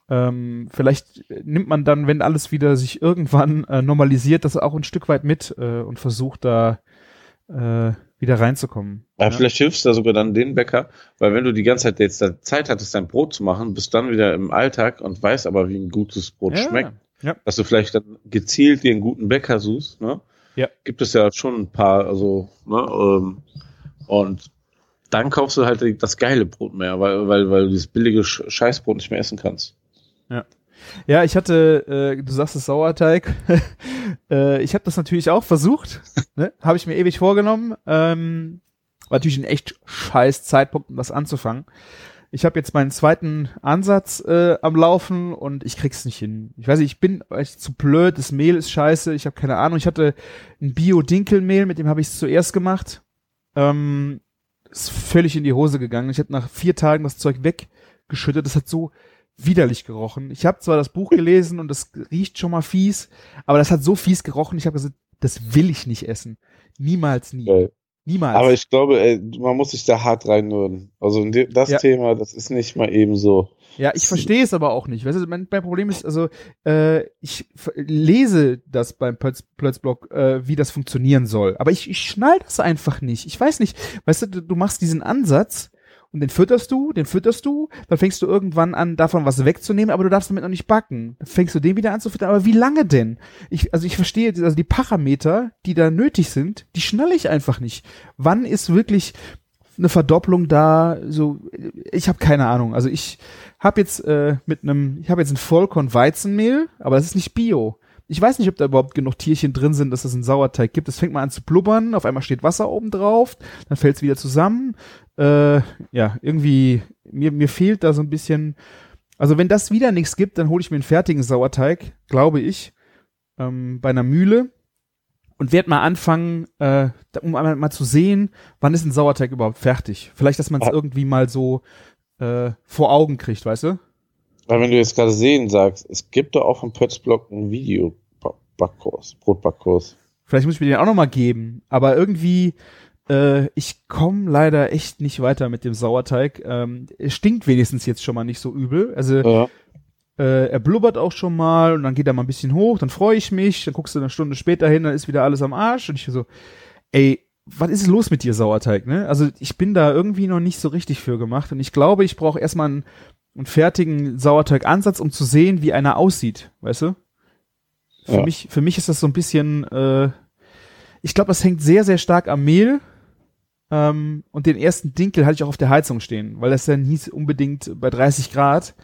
Ähm, vielleicht nimmt man dann, wenn alles wieder sich irgendwann äh, normalisiert, das auch ein Stück weit mit äh, und versucht da äh, wieder reinzukommen. Aber Ja. vielleicht hilfst du da sogar dann den Bäcker, weil wenn du die ganze Zeit jetzt Zeit hattest, dein Brot zu machen, bist dann wieder im Alltag und weißt aber, wie ein gutes Brot Ja, schmeckt, ja. dass du vielleicht dann gezielt dir einen guten Bäcker suchst, ne? Ja. Gibt es ja schon ein paar, also, ne, ähm, und dann kaufst du halt das geile Brot mehr, weil, weil, weil du dieses billige Sch- Scheißbrot nicht mehr essen kannst. Ja, ich hatte, äh, du sagst es Sauerteig. *laughs* äh, ich habe das natürlich auch versucht. *laughs* ne? Habe ich mir ewig vorgenommen. Ähm, war natürlich ein echt scheiß Zeitpunkt, um das anzufangen. Ich habe jetzt meinen zweiten Ansatz äh, am Laufen und ich krieg's nicht hin. Ich weiß nicht, ich bin echt zu blöd, das Mehl ist scheiße, ich habe keine Ahnung. Ich hatte ein Bio-Dinkelmehl, mit dem habe ich es zuerst gemacht. Ähm, ist völlig in die Hose gegangen. Ich habe nach vier Tagen das Zeug weggeschüttet. Das hat so widerlich gerochen. Ich habe zwar das Buch gelesen und das riecht schon mal fies, aber das hat so fies gerochen. Ich habe gesagt, das will ich nicht essen. Niemals, nie. Geil. Niemals. Aber ich glaube, ey, man muss sich da hart reinrühren. Also das Ja. Thema, das ist nicht mal eben so. Ja, ich verstehe es aber auch nicht. Weißt du, mein, mein Problem ist, also äh, ich lese das beim Plötz, Plötzblock, äh, wie das funktionieren soll. Aber ich, ich schnall das einfach nicht. Ich weiß nicht. Weißt du, du machst diesen Ansatz und den fütterst du, den fütterst du, dann fängst du irgendwann an, davon was wegzunehmen, aber du darfst damit noch nicht backen. Dann fängst du den wieder an zu füttern. Aber wie lange denn? Ich, also ich verstehe, also die Parameter, die da nötig sind, die schnalle ich einfach nicht. Wann ist wirklich eine Verdopplung da? So, ich habe keine Ahnung. Also ich habe jetzt äh, mit einem, ich habe jetzt ein Vollkorn Weizenmehl, aber das ist nicht Bio. Ich weiß nicht, ob da überhaupt genug Tierchen drin sind, dass es einen Sauerteig gibt. Es fängt mal an zu blubbern, auf einmal steht Wasser oben drauf, dann fällt es wieder zusammen. Äh, ja, irgendwie, mir, mir fehlt da so ein bisschen. Also wenn das wieder nichts gibt, dann hole ich mir einen fertigen Sauerteig, glaube ich, ähm, bei einer Mühle und werde mal anfangen, äh, um einmal mal zu sehen, wann ist ein Sauerteig überhaupt fertig. Vielleicht, dass man es Ah. irgendwie mal so äh, vor Augen kriegt, weißt du? Weil wenn du jetzt gerade sehen sagst, es gibt da auch vom Pötzblock einen Video-Backkurs, Brotbackkurs. Vielleicht muss ich mir den auch noch mal geben. Aber irgendwie, äh, ich komme leider echt nicht weiter mit dem Sauerteig. Ähm, es stinkt wenigstens jetzt schon mal nicht so übel. Also Ja. äh, er blubbert auch schon mal und dann geht er mal ein bisschen hoch, dann freue ich mich, dann guckst du eine Stunde später hin, dann ist wieder alles am Arsch und ich so, ey, was ist los mit dir, Sauerteig, ne? Also ich bin da irgendwie noch nicht so richtig für gemacht und ich glaube, ich brauche erstmal einen, einen fertigen Sauerteigansatz, um zu sehen, wie einer aussieht, weißt du? Für Ja. mich, für mich ist das so ein bisschen, äh, ich glaube, das hängt sehr, sehr stark am Mehl. Ähm, und den ersten Dinkel hatte ich auch auf der Heizung stehen, weil das dann hieß unbedingt bei 30 Grad.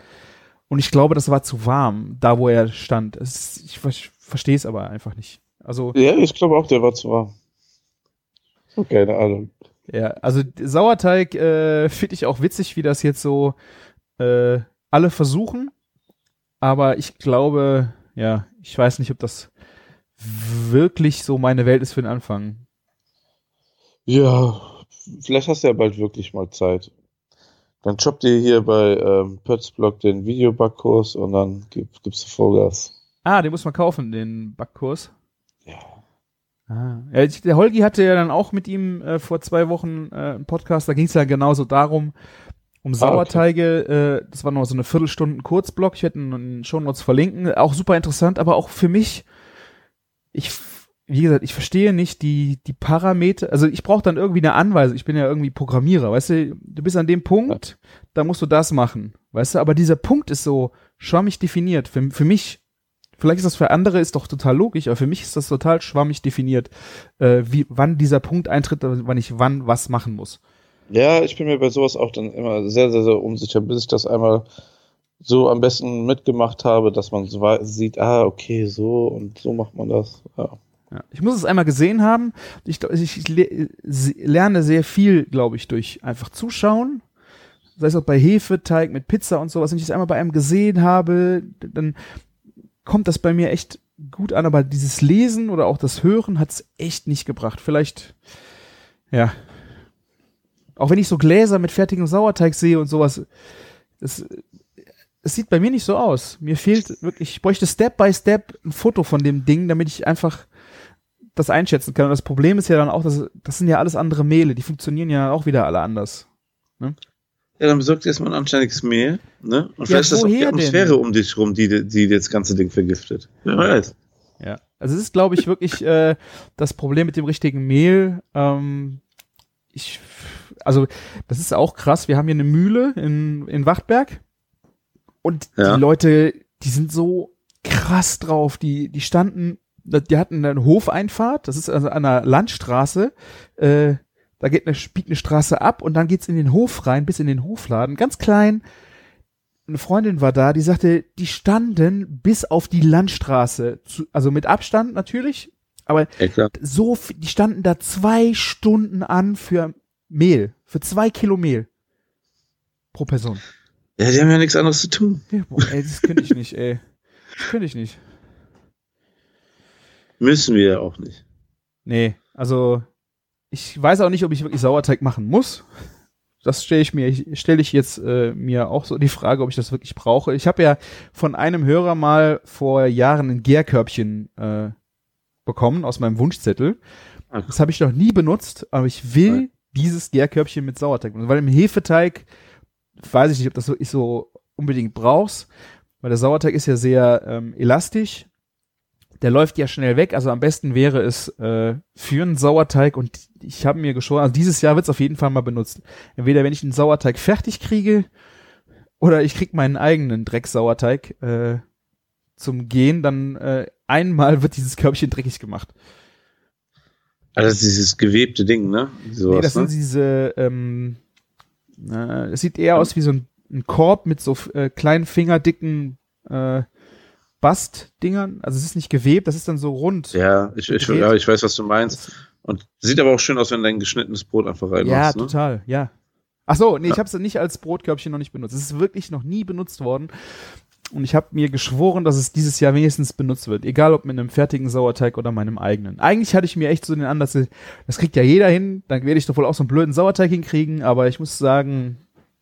Und ich glaube, das war zu warm, da wo er stand. Es ich ver verstehe es aber einfach nicht. Also, ja, ich glaube auch, der war zu warm. Keine Ahnung. ja, also Sauerteig äh, finde ich auch witzig, wie das jetzt so äh, alle versuchen. Aber ich glaube, ja, ich weiß nicht, ob das wirklich so meine Welt ist für den Anfang. Ja, vielleicht hast du ja bald wirklich mal Zeit. Dann shoppt ihr hier bei ähm, Pötzblock den Videobackkurs und dann gib, gibst du Vollgas. Ah, den muss man kaufen, den Backkurs. Ja. Ah. Ja, der Holgi hatte ja dann auch mit ihm äh, vor zwei Wochen äh, einen Podcast, da ging es ja genauso darum, um Sauerteige, äh, das war noch so eine Viertelstunden Kurzblock, ich werde ihn in den Shownotes verlinken, auch super interessant, aber auch für mich, ich, wie gesagt, ich verstehe nicht die, die Parameter, also ich brauche dann irgendwie eine Anweisung, ich bin ja irgendwie Programmierer, weißt du, du bist an dem Punkt, da musst du das machen, weißt du, aber dieser Punkt ist so schwammig definiert, für, für mich, vielleicht ist das für andere ist doch total logisch, aber für mich ist das total schwammig definiert, äh, wie, wann dieser Punkt eintritt, wann ich wann was machen muss. Ja, ich bin mir bei sowas auch dann immer sehr, sehr, sehr unsicher, bis ich das einmal so am besten mitgemacht habe, dass man so sieht, ah, okay, so und so macht man das. Ja. Ich muss es einmal gesehen haben. Ich, ich, ich lerne sehr viel, glaube ich, durch einfach Zuschauen. Sei es auch bei Hefeteig mit Pizza und sowas. Wenn ich es einmal bei einem gesehen habe, dann kommt das bei mir echt gut an. Aber dieses Lesen oder auch das Hören hat es echt nicht gebracht. Vielleicht, ja. Auch wenn ich so Gläser mit fertigem Sauerteig sehe und sowas, das, es sieht bei mir nicht so aus. Mir fehlt wirklich, ich bräuchte Step by Step ein Foto von dem Ding, damit ich einfach das einschätzen kann. Und das Problem ist ja dann auch, dass das sind ja alles andere Mehle, die funktionieren ja auch wieder alle anders. Ne? Ja, dann besorgt erstmal ein anständiges Mehl, ne? Und ja, vielleicht ist das auch die Atmosphäre denn? um dich rum, die, die das ganze Ding vergiftet. Wer weiß. Ja. Also es ist, glaube ich, wirklich äh, das Problem mit dem richtigen Mehl. Ähm, ich, also das ist auch krass. Wir haben hier eine Mühle in, in Wachtberg und ja. die Leute, die sind so krass drauf. Die, die standen die hatten eine Hofeinfahrt, das ist also an einer Landstraße, äh, da geht eine, biegt eine Straße ab und dann geht's in den Hof rein, bis in den Hofladen, ganz klein. Eine Freundin war da, die sagte, die standen bis auf die Landstraße, zu, also mit Abstand natürlich, aber ja, so, die standen da zwei Stunden an für Mehl, für zwei Kilo Mehl pro Person. Ja, die haben ja nichts anderes zu tun. Ja, boah, ey, das könnte ich nicht, ey. Das könnte ich nicht. Müssen wir ja auch nicht. Nee, also ich weiß auch nicht, ob ich wirklich Sauerteig machen muss. Das stelle ich mir, stelle ich jetzt äh, mir auch so die Frage, ob ich das wirklich brauche. Ich habe ja von einem Hörer mal vor Jahren ein Gärkörbchen äh, bekommen aus meinem Wunschzettel. Ach. Das habe ich noch nie benutzt, aber ich will Nein. dieses Gärkörbchen mit Sauerteig benutzen, weil im Hefeteig weiß ich nicht, ob das wirklich so unbedingt brauchst, weil der Sauerteig ist ja sehr ähm, elastisch der läuft ja schnell weg. Also am besten wäre es äh, für einen Sauerteig und ich habe mir geschworen, also dieses Jahr wird es auf jeden Fall mal benutzt. Entweder wenn ich einen Sauerteig fertig kriege oder ich krieg meinen eigenen Drecksauerteig äh, zum Gehen, dann äh, einmal wird dieses Körbchen dreckig gemacht. Also dieses gewebte Ding, ne? Sowas, nee, das ne? sind diese, ähm, äh, es sieht eher aus wie so ein, ein Korb mit so äh, kleinen fingerdicken äh, Bastdingern. Also es ist nicht gewebt, das ist dann so rund. Ja, ich, ich, ja, ich weiß, was du meinst. Und sieht aber auch schön aus, wenn dein geschnittenes Brot einfach reinmachst. Ja, ne? total, ja. Ach so, nee, ja. ich habe es nicht als Brotkörbchen noch nicht benutzt. Es ist wirklich noch nie benutzt worden. Und ich habe mir geschworen, dass es dieses Jahr wenigstens benutzt wird. Egal ob mit einem fertigen Sauerteig oder meinem eigenen. Eigentlich hatte ich mir echt so den Anlass, das kriegt ja jeder hin, dann werde ich doch wohl auch so einen blöden Sauerteig hinkriegen, aber ich muss sagen,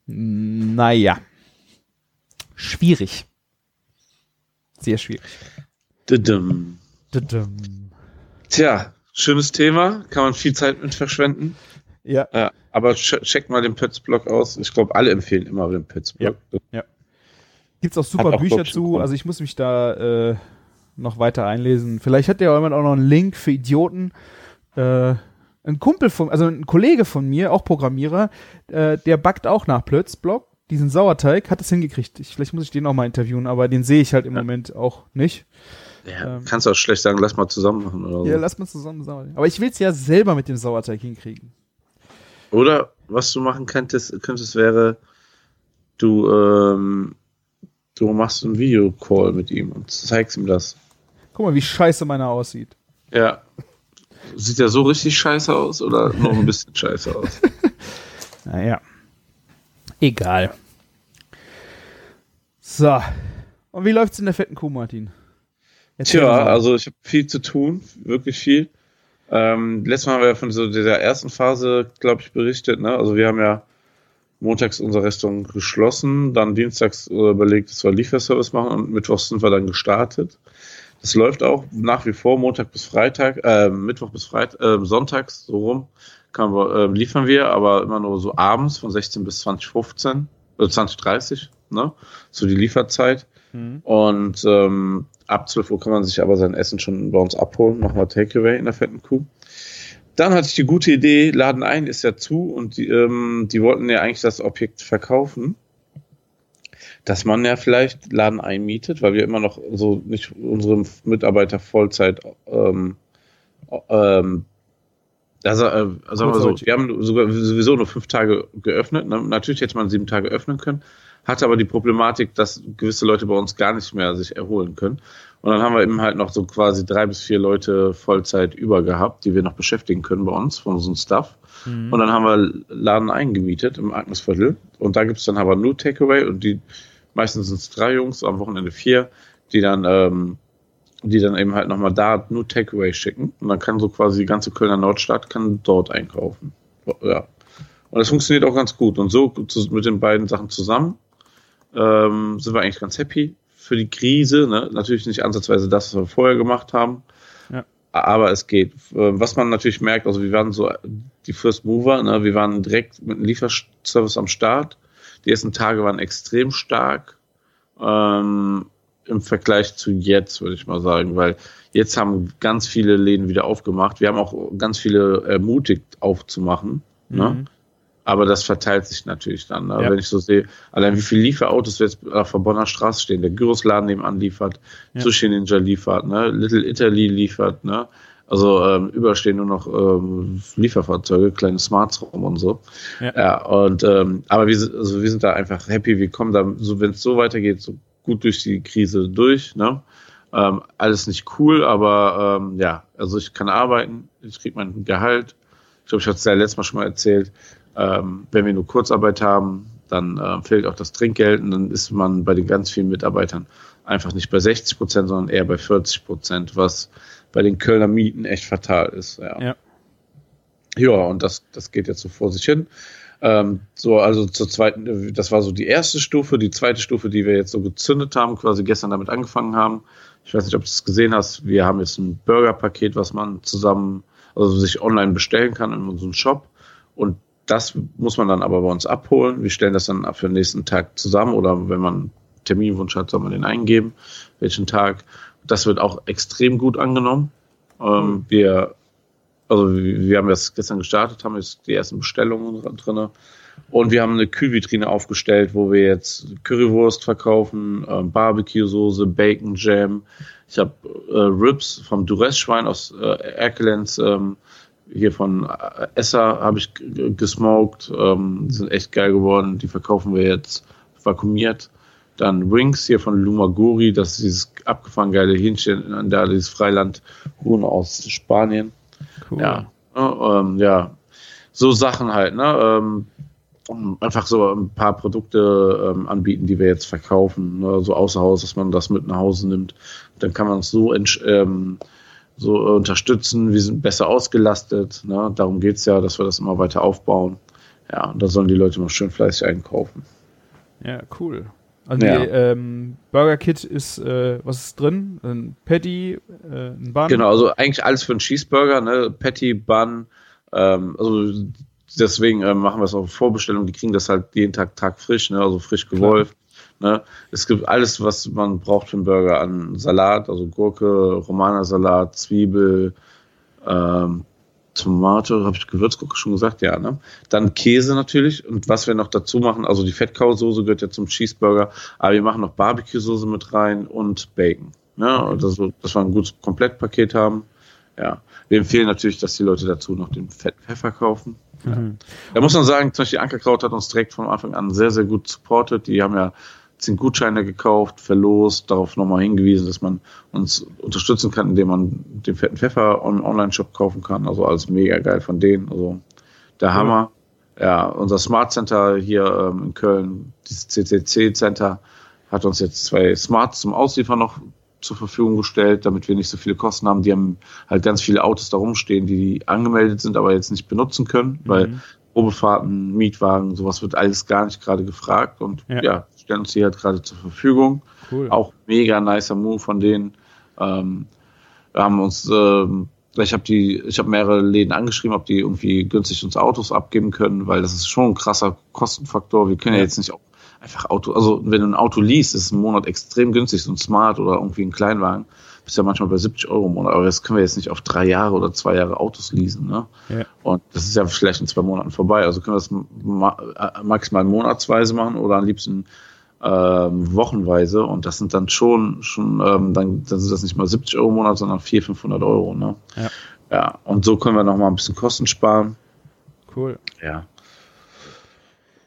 naja. Schwierig. Sehr schwierig. Dudum. Dudum. Tja, schönes Thema, kann man viel Zeit mit verschwenden. Ja. ja aber check mal den Pötz-Blog aus. Ich glaube, alle empfehlen immer den Pötz-Blog. Ja. ja. Gibt's auch super auch Bücher zu, also ich muss mich da äh, noch weiter einlesen. Vielleicht hat der jemand auch noch einen Link für Idioten. Äh, ein Kumpel von, also ein Kollege von mir, auch Programmierer, äh, der backt auch nach Plötz-Blog diesen Sauerteig, hat es hingekriegt. Ich, vielleicht muss ich den auch mal interviewen, aber den sehe ich halt im ja. Moment auch nicht. Ja, ähm, kannst du auch schlecht sagen, lass mal zusammen machen oder so. Ja, lass mal zusammen Sauerteig. Aber ich will es ja selber mit dem Sauerteig hinkriegen. Oder was du machen könntest, könntest wäre, du, ähm, du machst einen Videocall mit ihm und zeigst ihm das. Guck mal, wie scheiße meiner aussieht. Ja. Sieht er so richtig scheiße aus oder noch ein *laughs* bisschen scheiße aus? Naja. Egal. So. Und wie läuft's in der fetten Kuh, Martin? Erzähl Tja, also ich habe viel zu tun, wirklich viel. Ähm, letztes Mal haben wir ja von so dieser ersten Phase, glaube ich, berichtet. Ne? Also wir haben ja montags unser Restaurant geschlossen, dann dienstags äh, überlegt, dass wir Lieferservice machen und mittwochs sind wir dann gestartet. Das läuft auch nach wie vor Montag bis Freitag, äh, Mittwoch bis Freitag, äh, Sonntags so rum kann äh, liefern wir, aber immer nur so abends von 16 bis 2015, äh, 2030, ne? So die Lieferzeit. Mhm. Und ähm, ab 12 Uhr kann man sich aber sein Essen schon bei uns abholen. Machen wir Takeaway in der fetten Kuh. Dann hatte ich die gute Idee, Laden ein ist ja zu und die, ähm, die wollten ja eigentlich das Objekt verkaufen. Dass man ja vielleicht Laden einmietet, weil wir immer noch so nicht unsere Mitarbeiter Vollzeit ähm, ähm, also, äh, sagen wir so, wir haben sogar sowieso nur fünf Tage geöffnet. Ne? Natürlich hätte man sieben Tage öffnen können, hatte aber die Problematik, dass gewisse Leute bei uns gar nicht mehr sich erholen können. Und dann haben wir eben halt noch so quasi drei bis vier Leute Vollzeit über gehabt, die wir noch beschäftigen können bei uns, von unserem Staff. Mhm. Und dann haben wir Laden eingemietet im Agnesviertel. Und da gibt es dann aber nur Takeaway und die meistens sind es drei Jungs, am Wochenende vier, die dann ähm, die dann eben halt nochmal da nur Takeaway schicken. Und dann kann so quasi die ganze Kölner Nordstadt kann dort einkaufen. Ja. Und das funktioniert auch ganz gut. Und so mit den beiden Sachen zusammen ähm, sind wir eigentlich ganz happy für die Krise. Ne? Natürlich nicht ansatzweise das, was wir vorher gemacht haben. Ja. Aber es geht. Ähm, was man natürlich merkt, also wir waren so die First Mover, ne? wir waren direkt mit einem Lieferservice am Start. Die ersten Tage waren extrem stark. Ähm, im Vergleich zu jetzt, würde ich mal sagen, weil jetzt haben ganz viele Läden wieder aufgemacht. Wir haben auch ganz viele ermutigt aufzumachen. Ne? Mhm. Ne? Aber das verteilt sich natürlich dann. Ne? Ja. Wenn ich so sehe, allein wie viele Lieferautos jetzt auf der Bonner Straße stehen. Der Gyrosladen nebenan liefert, ja. Sushi Ninja liefert, ne? Little Italy liefert, ne? Also ähm, überstehen nur noch ähm, Lieferfahrzeuge, kleine Smarts rum und so. Ja, ja und ähm, aber wir, also wir sind da einfach happy. Wir kommen da, so wenn es so weitergeht, so gut durch die Krise durch. Ne? Ähm, alles nicht cool, aber ähm, ja, also ich kann arbeiten, ich kriege mein Gehalt. Ich glaube, ich hatte es ja letztes Mal schon mal erzählt. Ähm, wenn wir nur Kurzarbeit haben, dann äh, fehlt auch das Trinkgeld und dann ist man bei den ganz vielen Mitarbeitern einfach nicht bei 60 Prozent, sondern eher bei 40 Prozent, was bei den Kölner Mieten echt fatal ist. Ja, ja. ja und das, das geht jetzt so vor sich hin. Ähm, so, also zur zweiten, das war so die erste Stufe. Die zweite Stufe, die wir jetzt so gezündet haben, quasi gestern damit angefangen haben. Ich weiß nicht, ob du es gesehen hast. Wir haben jetzt ein Burger-Paket, was man zusammen, also sich online bestellen kann in unserem Shop. Und das muss man dann aber bei uns abholen. Wir stellen das dann für den nächsten Tag zusammen oder wenn man einen Terminwunsch hat, soll man den eingeben, welchen Tag. Das wird auch extrem gut angenommen. Ähm, wir also wir haben das gestern gestartet, haben jetzt die ersten Bestellungen drin. Und wir haben eine Kühlvitrine aufgestellt, wo wir jetzt Currywurst verkaufen, äh, Barbecue-Soße, Bacon Jam. Ich habe äh, Ribs vom Duress-Schwein aus äh, Erkelenz, ähm, hier von äh, Esser habe ich gesmoked. Ähm, die sind echt geil geworden. Die verkaufen wir jetzt vakuumiert. Dann Wings hier von Lumaguri, das ist dieses abgefahren geile Hähnchen, da dieses Freiland Huhn aus Spanien. Cool. Ja, ähm, ja, so Sachen halt, ne? Ähm, einfach so ein paar Produkte ähm, anbieten, die wir jetzt verkaufen, ne? so außer Haus, dass man das mit nach Hause nimmt. Dann kann man es so, ähm, so unterstützen. Wir sind besser ausgelastet. Ne? Darum geht's ja, dass wir das immer weiter aufbauen. Ja, und da sollen die Leute mal schön fleißig einkaufen. Ja, cool. Also ja. die ähm, Burger Kit ist, äh, was ist drin? Ein Patty, äh, ein Bun? Genau, also eigentlich alles für einen Cheeseburger, ne? Patty, Bun, ähm, also deswegen äh, machen wir es auf Vorbestellung, die kriegen das halt jeden Tag Tag frisch, ne? Also frisch gewolft. Ne? Es gibt alles, was man braucht für einen Burger an Salat, also Gurke, Romanersalat, Zwiebel, ähm, Tomate, habe ich Gewürzgurke schon gesagt, ja, ne? Dann Käse natürlich und was wir noch dazu machen, also die Fettkausoße gehört ja zum Cheeseburger, aber wir machen noch Barbecue-Soße mit rein und Bacon. Ne? Und das, dass wir ein gutes Komplettpaket haben. Ja. Wir empfehlen natürlich, dass die Leute dazu noch den Fettpfeffer kaufen. Ja. Mhm. Da muss man sagen, zum Beispiel Ankerkraut hat uns direkt von Anfang an sehr, sehr gut supportet. Die haben ja zehn Gutscheine gekauft, verlost, darauf nochmal hingewiesen, dass man uns unterstützen kann, indem man den fetten Pfeffer im Online-Shop kaufen kann. Also alles mega geil von denen. Also der Hammer. Ja, unser Smart Center hier ähm, in Köln, dieses CCC Center, hat uns jetzt zwei Smarts zum Ausliefern noch zur Verfügung gestellt, damit wir nicht so viele Kosten haben. Die haben halt ganz viele Autos da rumstehen, die angemeldet sind, aber jetzt nicht benutzen können, mhm. weil Probefahrten, Mietwagen, sowas wird alles gar nicht gerade gefragt und ja, ja stellen uns die halt gerade zur Verfügung. Cool. Auch mega nicer Move von denen. Ähm, wir haben uns, ähm, ich habe die, ich habe mehrere Läden angeschrieben, ob die irgendwie günstig uns Autos abgeben können, weil das ist schon ein krasser Kostenfaktor. Wir können ja, ja jetzt nicht auch einfach Auto, also wenn du ein Auto liest, ist ein Monat extrem günstig, so ein Smart oder irgendwie ein Kleinwagen, bist ja manchmal bei 70 Euro im Monat, aber das können wir jetzt nicht auf drei Jahre oder zwei Jahre Autos leasen, ne? Ja. Und das ist ja vielleicht in zwei Monaten vorbei, also können wir das ma äh, maximal monatsweise machen oder am liebsten ähm, wochenweise und das sind dann schon, schon ähm, dann, dann sind das nicht mal 70 Euro im Monat, sondern 400, 500 Euro, ne? Ja. Ja, und so können wir noch mal ein bisschen Kosten sparen. Cool. Ja.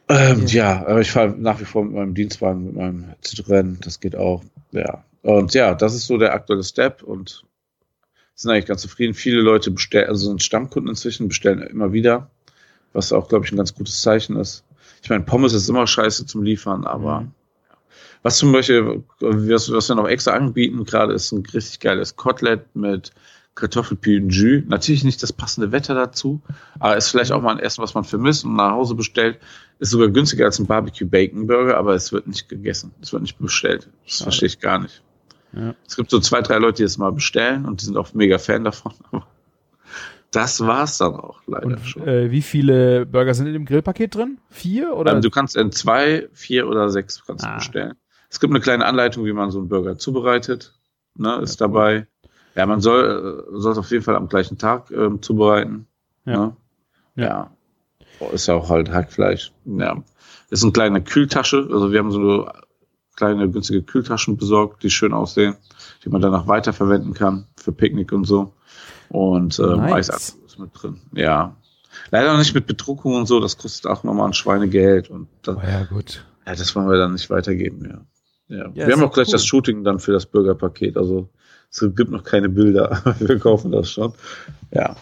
Ähm, ja. aber ich fahre nach wie vor mit meinem Dienstwagen, mit meinem Citroën, das geht auch. Ja. Und ja, das ist so der aktuelle Step und sind eigentlich ganz zufrieden. Viele Leute bestellen, also sind Stammkunden inzwischen, bestellen immer wieder, was auch, glaube ich, ein ganz gutes Zeichen ist. Ich meine, Pommes ist immer scheiße zum Liefern, aber Mhm. Was zum Beispiel, was, was wir noch extra anbieten, gerade ist ein richtig geiles Kotelett mit Kartoffelpü und Jus. Natürlich nicht das passende Wetter dazu, aber ist vielleicht auch mal ein Essen, was man vermisst und nach Hause bestellt. Ist sogar günstiger als ein Barbecue Bacon Burger, aber es wird nicht gegessen. Es wird nicht bestellt. Das Schade. verstehe ich gar nicht. Ja. Es gibt so zwei, drei Leute, die es mal bestellen und die sind auch mega Fan davon. *laughs* Aber das war's dann auch leider Und schon. äh, wie viele Burger sind in dem Grillpaket drin? Vier oder? Ähm, du kannst in zwei, vier oder sechs kannst Ah. bestellen. Es gibt eine kleine Anleitung, wie man so einen Burger zubereitet. Ne, ist Ja, cool. dabei. Ja, man soll äh, soll es auf jeden Fall am gleichen Tag ähm, zubereiten. Ja. Ne? Ja. Ja. Oh, ist ja auch halt Hackfleisch. Ja. Ist eine kleine Kühltasche. Also wir haben so kleine günstige Kühltaschen besorgt, die schön aussehen, die man danach weiterverwenden kann für Picknick und so. Und ähm, Nice. Eisapfel ist mit drin. Ja. Leider nicht mit Bedruckung und so, das kostet auch nochmal ein Schweinegeld und das, oh, ja, gut. ja, das wollen wir dann nicht weitergeben, ja. Ja. Ja, wir haben auch gleich cool. das Shooting dann für das Bürgerpaket, also es gibt noch keine Bilder, *laughs* aber wir kaufen das schon. Ja.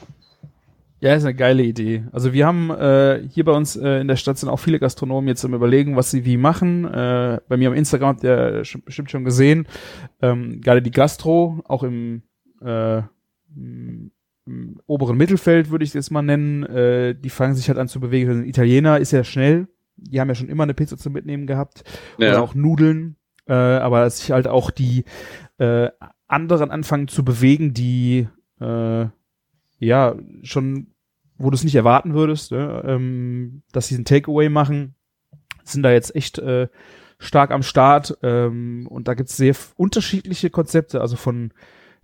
Ja, ist eine geile Idee. Also wir haben äh, hier bei uns äh, in der Stadt sind auch viele Gastronomen jetzt am überlegen, was sie wie machen. Äh, bei mir am Instagram habt ihr bestimmt schon gesehen. Ähm, gerade die Gastro, auch im, äh, im im oberen Mittelfeld würde ich es jetzt mal nennen, äh, die fangen sich halt an zu bewegen. Ein Italiener ist ja schnell. Die haben ja schon immer eine Pizza zum Mitnehmen gehabt. Ja. Oder auch Nudeln. Äh, aber dass sich halt auch die äh, anderen anfangen zu bewegen, die äh, ja schon, wo du es nicht erwarten würdest, ne? ähm, dass sie ein Takeaway machen, sind da jetzt echt äh, stark am Start. Ähm, und da gibt's sehr unterschiedliche Konzepte, also von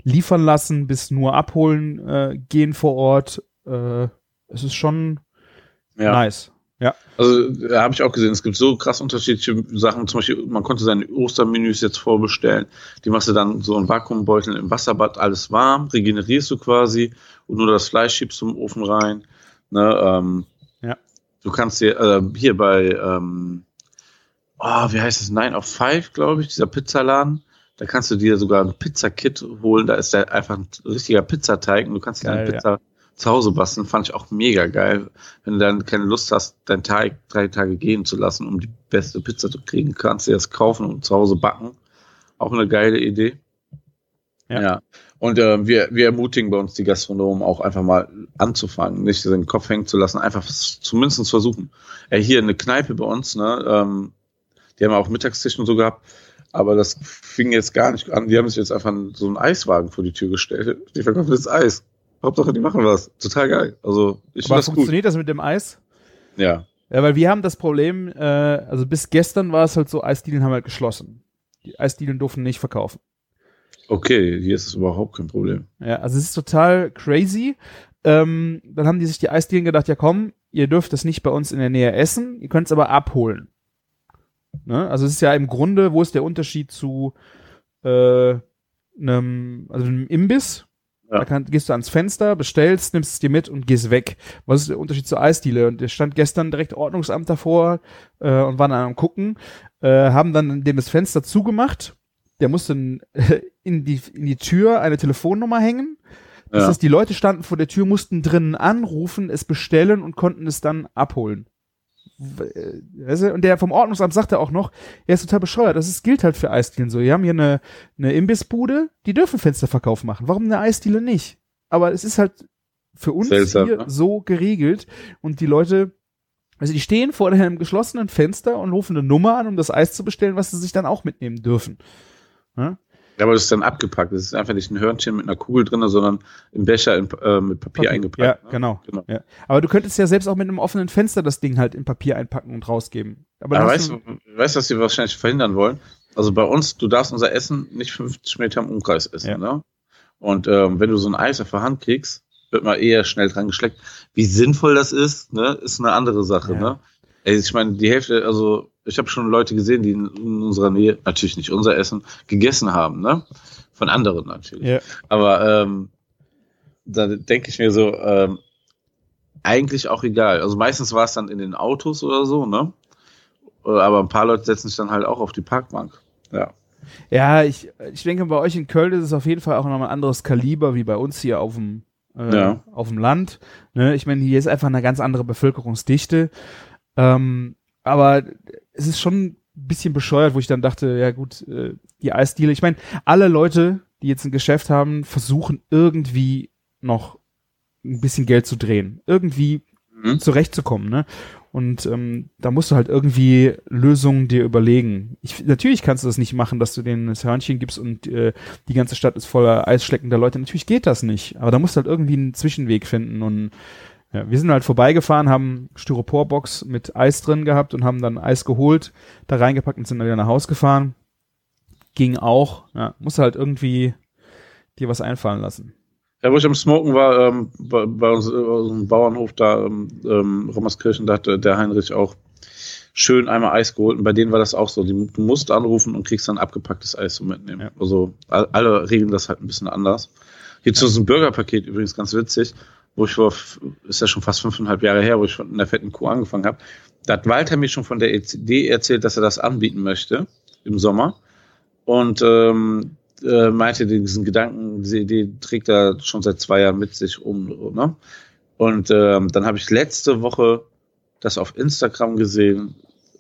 liefern lassen bis nur abholen äh, gehen vor Ort. Äh, es ist schon ja. nice. Also da habe ich auch gesehen, es gibt so krass unterschiedliche Sachen. Zum Beispiel, man konnte seine Ostermenüs jetzt vorbestellen. Die machst du dann so in Vakuumbeuteln im Wasserbad, alles warm, regenerierst du quasi und nur das Fleisch schiebst du im Ofen rein. Ne, ähm, Ja. Du kannst dir äh, hier bei, ähm, oh, wie heißt es, Nine of Five, glaube ich, dieser Pizzaladen. Da kannst du dir sogar ein Pizzakit holen. Da ist der einfach ein richtiger Pizzateig und du kannst dir Geil, eine Pizza zu Hause basteln. Fand ich auch mega geil. Wenn du dann keine Lust hast, deinen Teig drei Tage gehen zu lassen, um die beste Pizza zu kriegen, kannst du das kaufen und zu Hause backen. Auch eine geile Idee. Ja. Ja. Und äh, wir, wir ermutigen bei uns die Gastronomen auch einfach mal anzufangen, nicht den Kopf hängen zu lassen, einfach zumindest versuchen. Äh, hier eine Kneipe bei uns, ne, ähm, die haben auch Mittagstisch und so gehabt, aber das fing jetzt gar nicht an. Die haben sich jetzt einfach so einen Eiswagen vor die Tür gestellt. Die verkaufen das Eis. Hauptsache, die machen was. Total geil. Also ich Aber das gut. funktioniert das mit dem Eis? Ja. Ja, weil wir haben das Problem, äh, also bis gestern war es halt so, Eisdielen haben halt geschlossen. Die Eisdielen durften nicht verkaufen. Okay, hier ist es überhaupt kein Problem. Ja, also es ist total crazy. Ähm, dann haben die sich die Eisdielen gedacht, ja komm, ihr dürft es nicht bei uns in der Nähe essen, ihr könnt es aber abholen. Ne? Also es ist ja im Grunde, wo ist der Unterschied zu äh, einem, also einem Imbiss? Ja. Da kann, gehst du ans Fenster, bestellst, nimmst es dir mit und gehst weg. Was ist der Unterschied zur Eisdiele? Und der stand gestern direkt Ordnungsamt davor äh, und waren am gucken, äh, haben dann dem das Fenster zugemacht. Der musste äh, *laughs* in die, in die Tür eine Telefonnummer hängen. Das Ja. heißt, die Leute standen vor der Tür, mussten drinnen anrufen, es bestellen und konnten es dann abholen. Äh, weißt du, Und der vom Ordnungsamt sagte auch noch, er ist total bescheuert, das ist, gilt halt für Eisdielen so. Wir haben hier eine, eine Imbissbude, die dürfen Fensterverkauf machen. Warum eine Eisdiele nicht? Aber es ist halt für uns Seltsam, hier ne? so geregelt und die Leute, also die stehen vor einem geschlossenen Fenster und rufen eine Nummer an, um das Eis zu bestellen, was sie sich dann auch mitnehmen dürfen. Ja? Ja, aber das ist dann abgepackt. Das ist einfach nicht ein Hörnchen mit einer Kugel drin, sondern im Becher in, äh, mit Papier, Papier. eingepackt. Ja, ne? genau. genau. Ja. Aber du könntest ja selbst auch mit einem offenen Fenster das Ding halt in Papier einpacken und rausgeben. Aber, Aber weißt du, weißt, was sie wahrscheinlich verhindern wollen? Also bei uns, du darfst unser Essen nicht 50 Meter im Umkreis essen, Ja. ne? Und ähm, wenn du so ein Eis auf der Hand kriegst, wird man eher schnell dran geschleckt. Wie sinnvoll das ist, ne, ist eine andere Sache, Ja. ne? Ey, ich meine, die Hälfte, also ich habe schon Leute gesehen, die in, unserer Nähe, natürlich nicht unser Essen, gegessen haben, ne? Von anderen natürlich. Ja. Aber ähm, da denke ich mir so, ähm, eigentlich auch egal. Also meistens war es dann in den Autos oder so, ne? Aber ein paar Leute setzen sich dann halt auch auf die Parkbank. Ja. Ja, ich, ich denke, bei euch in Köln ist es auf jeden Fall auch nochmal ein anderes Kaliber wie bei uns hier auf dem, äh, Ja. auf dem Land. Ne? Ich meine, hier ist einfach eine ganz andere Bevölkerungsdichte. Ähm, aber es ist schon ein bisschen bescheuert, wo ich dann dachte, ja gut, äh, die Eisdiele. Ich meine, alle Leute, die jetzt ein Geschäft haben, versuchen irgendwie noch ein bisschen Geld zu drehen. Irgendwie Mhm. zurechtzukommen, ne? Und ähm, da musst du halt irgendwie Lösungen dir überlegen. Ich, natürlich kannst du das nicht machen, dass du denen das Hörnchen gibst und äh, die ganze Stadt ist voller eisschleckender Leute. Natürlich geht das nicht. Aber da musst du halt irgendwie einen Zwischenweg finden. Und ja, wir sind halt vorbeigefahren, haben Styroporbox mit Eis drin gehabt und haben dann Eis geholt, da reingepackt und sind dann wieder nach Haus gefahren. Ging auch. Ja, musst du halt irgendwie dir was einfallen lassen. Ja, wo ich am Smoken war, ähm, bei, bei uns äh, aus dem Bauernhof da, ähm, ähm, Rommerskirchen, da hat der Heinrich auch schön einmal Eis geholt und bei denen war das auch so. Die, du musst anrufen und kriegst dann abgepacktes Eis zum Mitnehmen. Ja. Also all- alle regeln das halt ein bisschen anders. Hier zu diesem Burgerpaket übrigens ganz witzig, wo ich vor, ist ja schon fast fünfeinhalb Jahre her, wo ich in der fetten Kuh angefangen habe. Da hat Walter mir schon von der ECD erzählt, dass er das anbieten möchte im Sommer. Und ähm, äh, meinte, diesen Gedanken, diese Idee trägt er schon seit zwei Jahren mit sich um. Ne? Und ähm, dann habe ich letzte Woche das auf Instagram gesehen.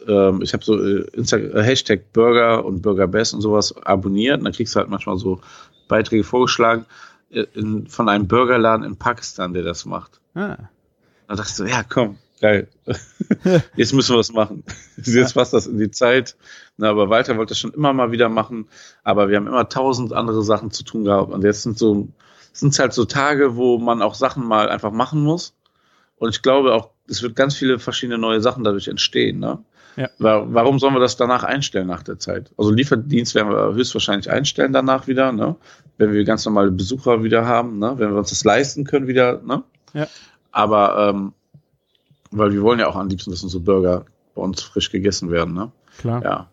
Ähm, ich habe so äh, Insta äh, Hashtag Burger und Burger Best und sowas abonniert. Und dann kriegst du halt manchmal so Beiträge vorgeschlagen in, von einem Burgerladen in Pakistan, der das macht. Ah. Da dachte ich so, ja, komm, geil. *laughs* Jetzt müssen wir was machen. Jetzt passt das in die Zeit. Na, aber Walter wollte das schon immer mal wieder machen. Aber wir haben immer tausend andere Sachen zu tun gehabt. Und jetzt sind so, sind halt so Tage, wo man auch Sachen mal einfach machen muss. Und ich glaube auch, es wird ganz viele verschiedene neue Sachen dadurch entstehen. Ne? Ja. Wa- Warum sollen wir das danach einstellen nach der Zeit? Also Lieferdienst werden wir höchstwahrscheinlich einstellen danach wieder, ne? wenn wir ganz normale Besucher wieder haben, ne? wenn wir uns das leisten können wieder. Ne? Ja. Aber ähm, weil wir wollen ja auch am liebsten, dass unsere Burger bei uns frisch gegessen werden. Ne? Klar. Ja.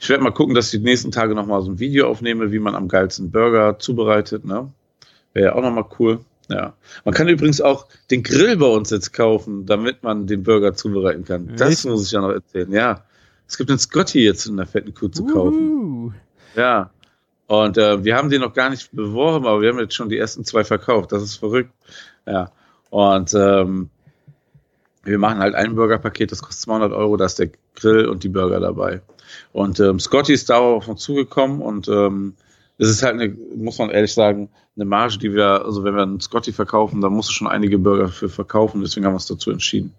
Ich werde mal gucken, dass ich die nächsten Tage nochmal so ein Video aufnehme, wie man am geilsten Burger zubereitet. Ne? Wäre ja auch nochmal cool. Ja. Man kann übrigens auch den Grill bei uns jetzt kaufen, damit man den Burger zubereiten kann. Das Echt? muss ich ja noch erzählen. Ja. Es gibt einen Scotty jetzt in der fetten Kuh zu kaufen. Uhu. Ja. Und äh, wir haben den noch gar nicht beworben, aber wir haben jetzt schon die ersten zwei verkauft. Das ist verrückt. Ja. Und ähm, wir machen halt ein Burgerpaket, das kostet 200 Euro, da ist der Grill und die Burger dabei. Und ähm, Scotty ist darauf auf uns zugekommen und ähm, es ist halt eine, muss man ehrlich sagen, eine Marge, die wir, also wenn wir einen Scotty verkaufen, dann musst du schon einige Burger für verkaufen, deswegen haben wir uns dazu entschieden.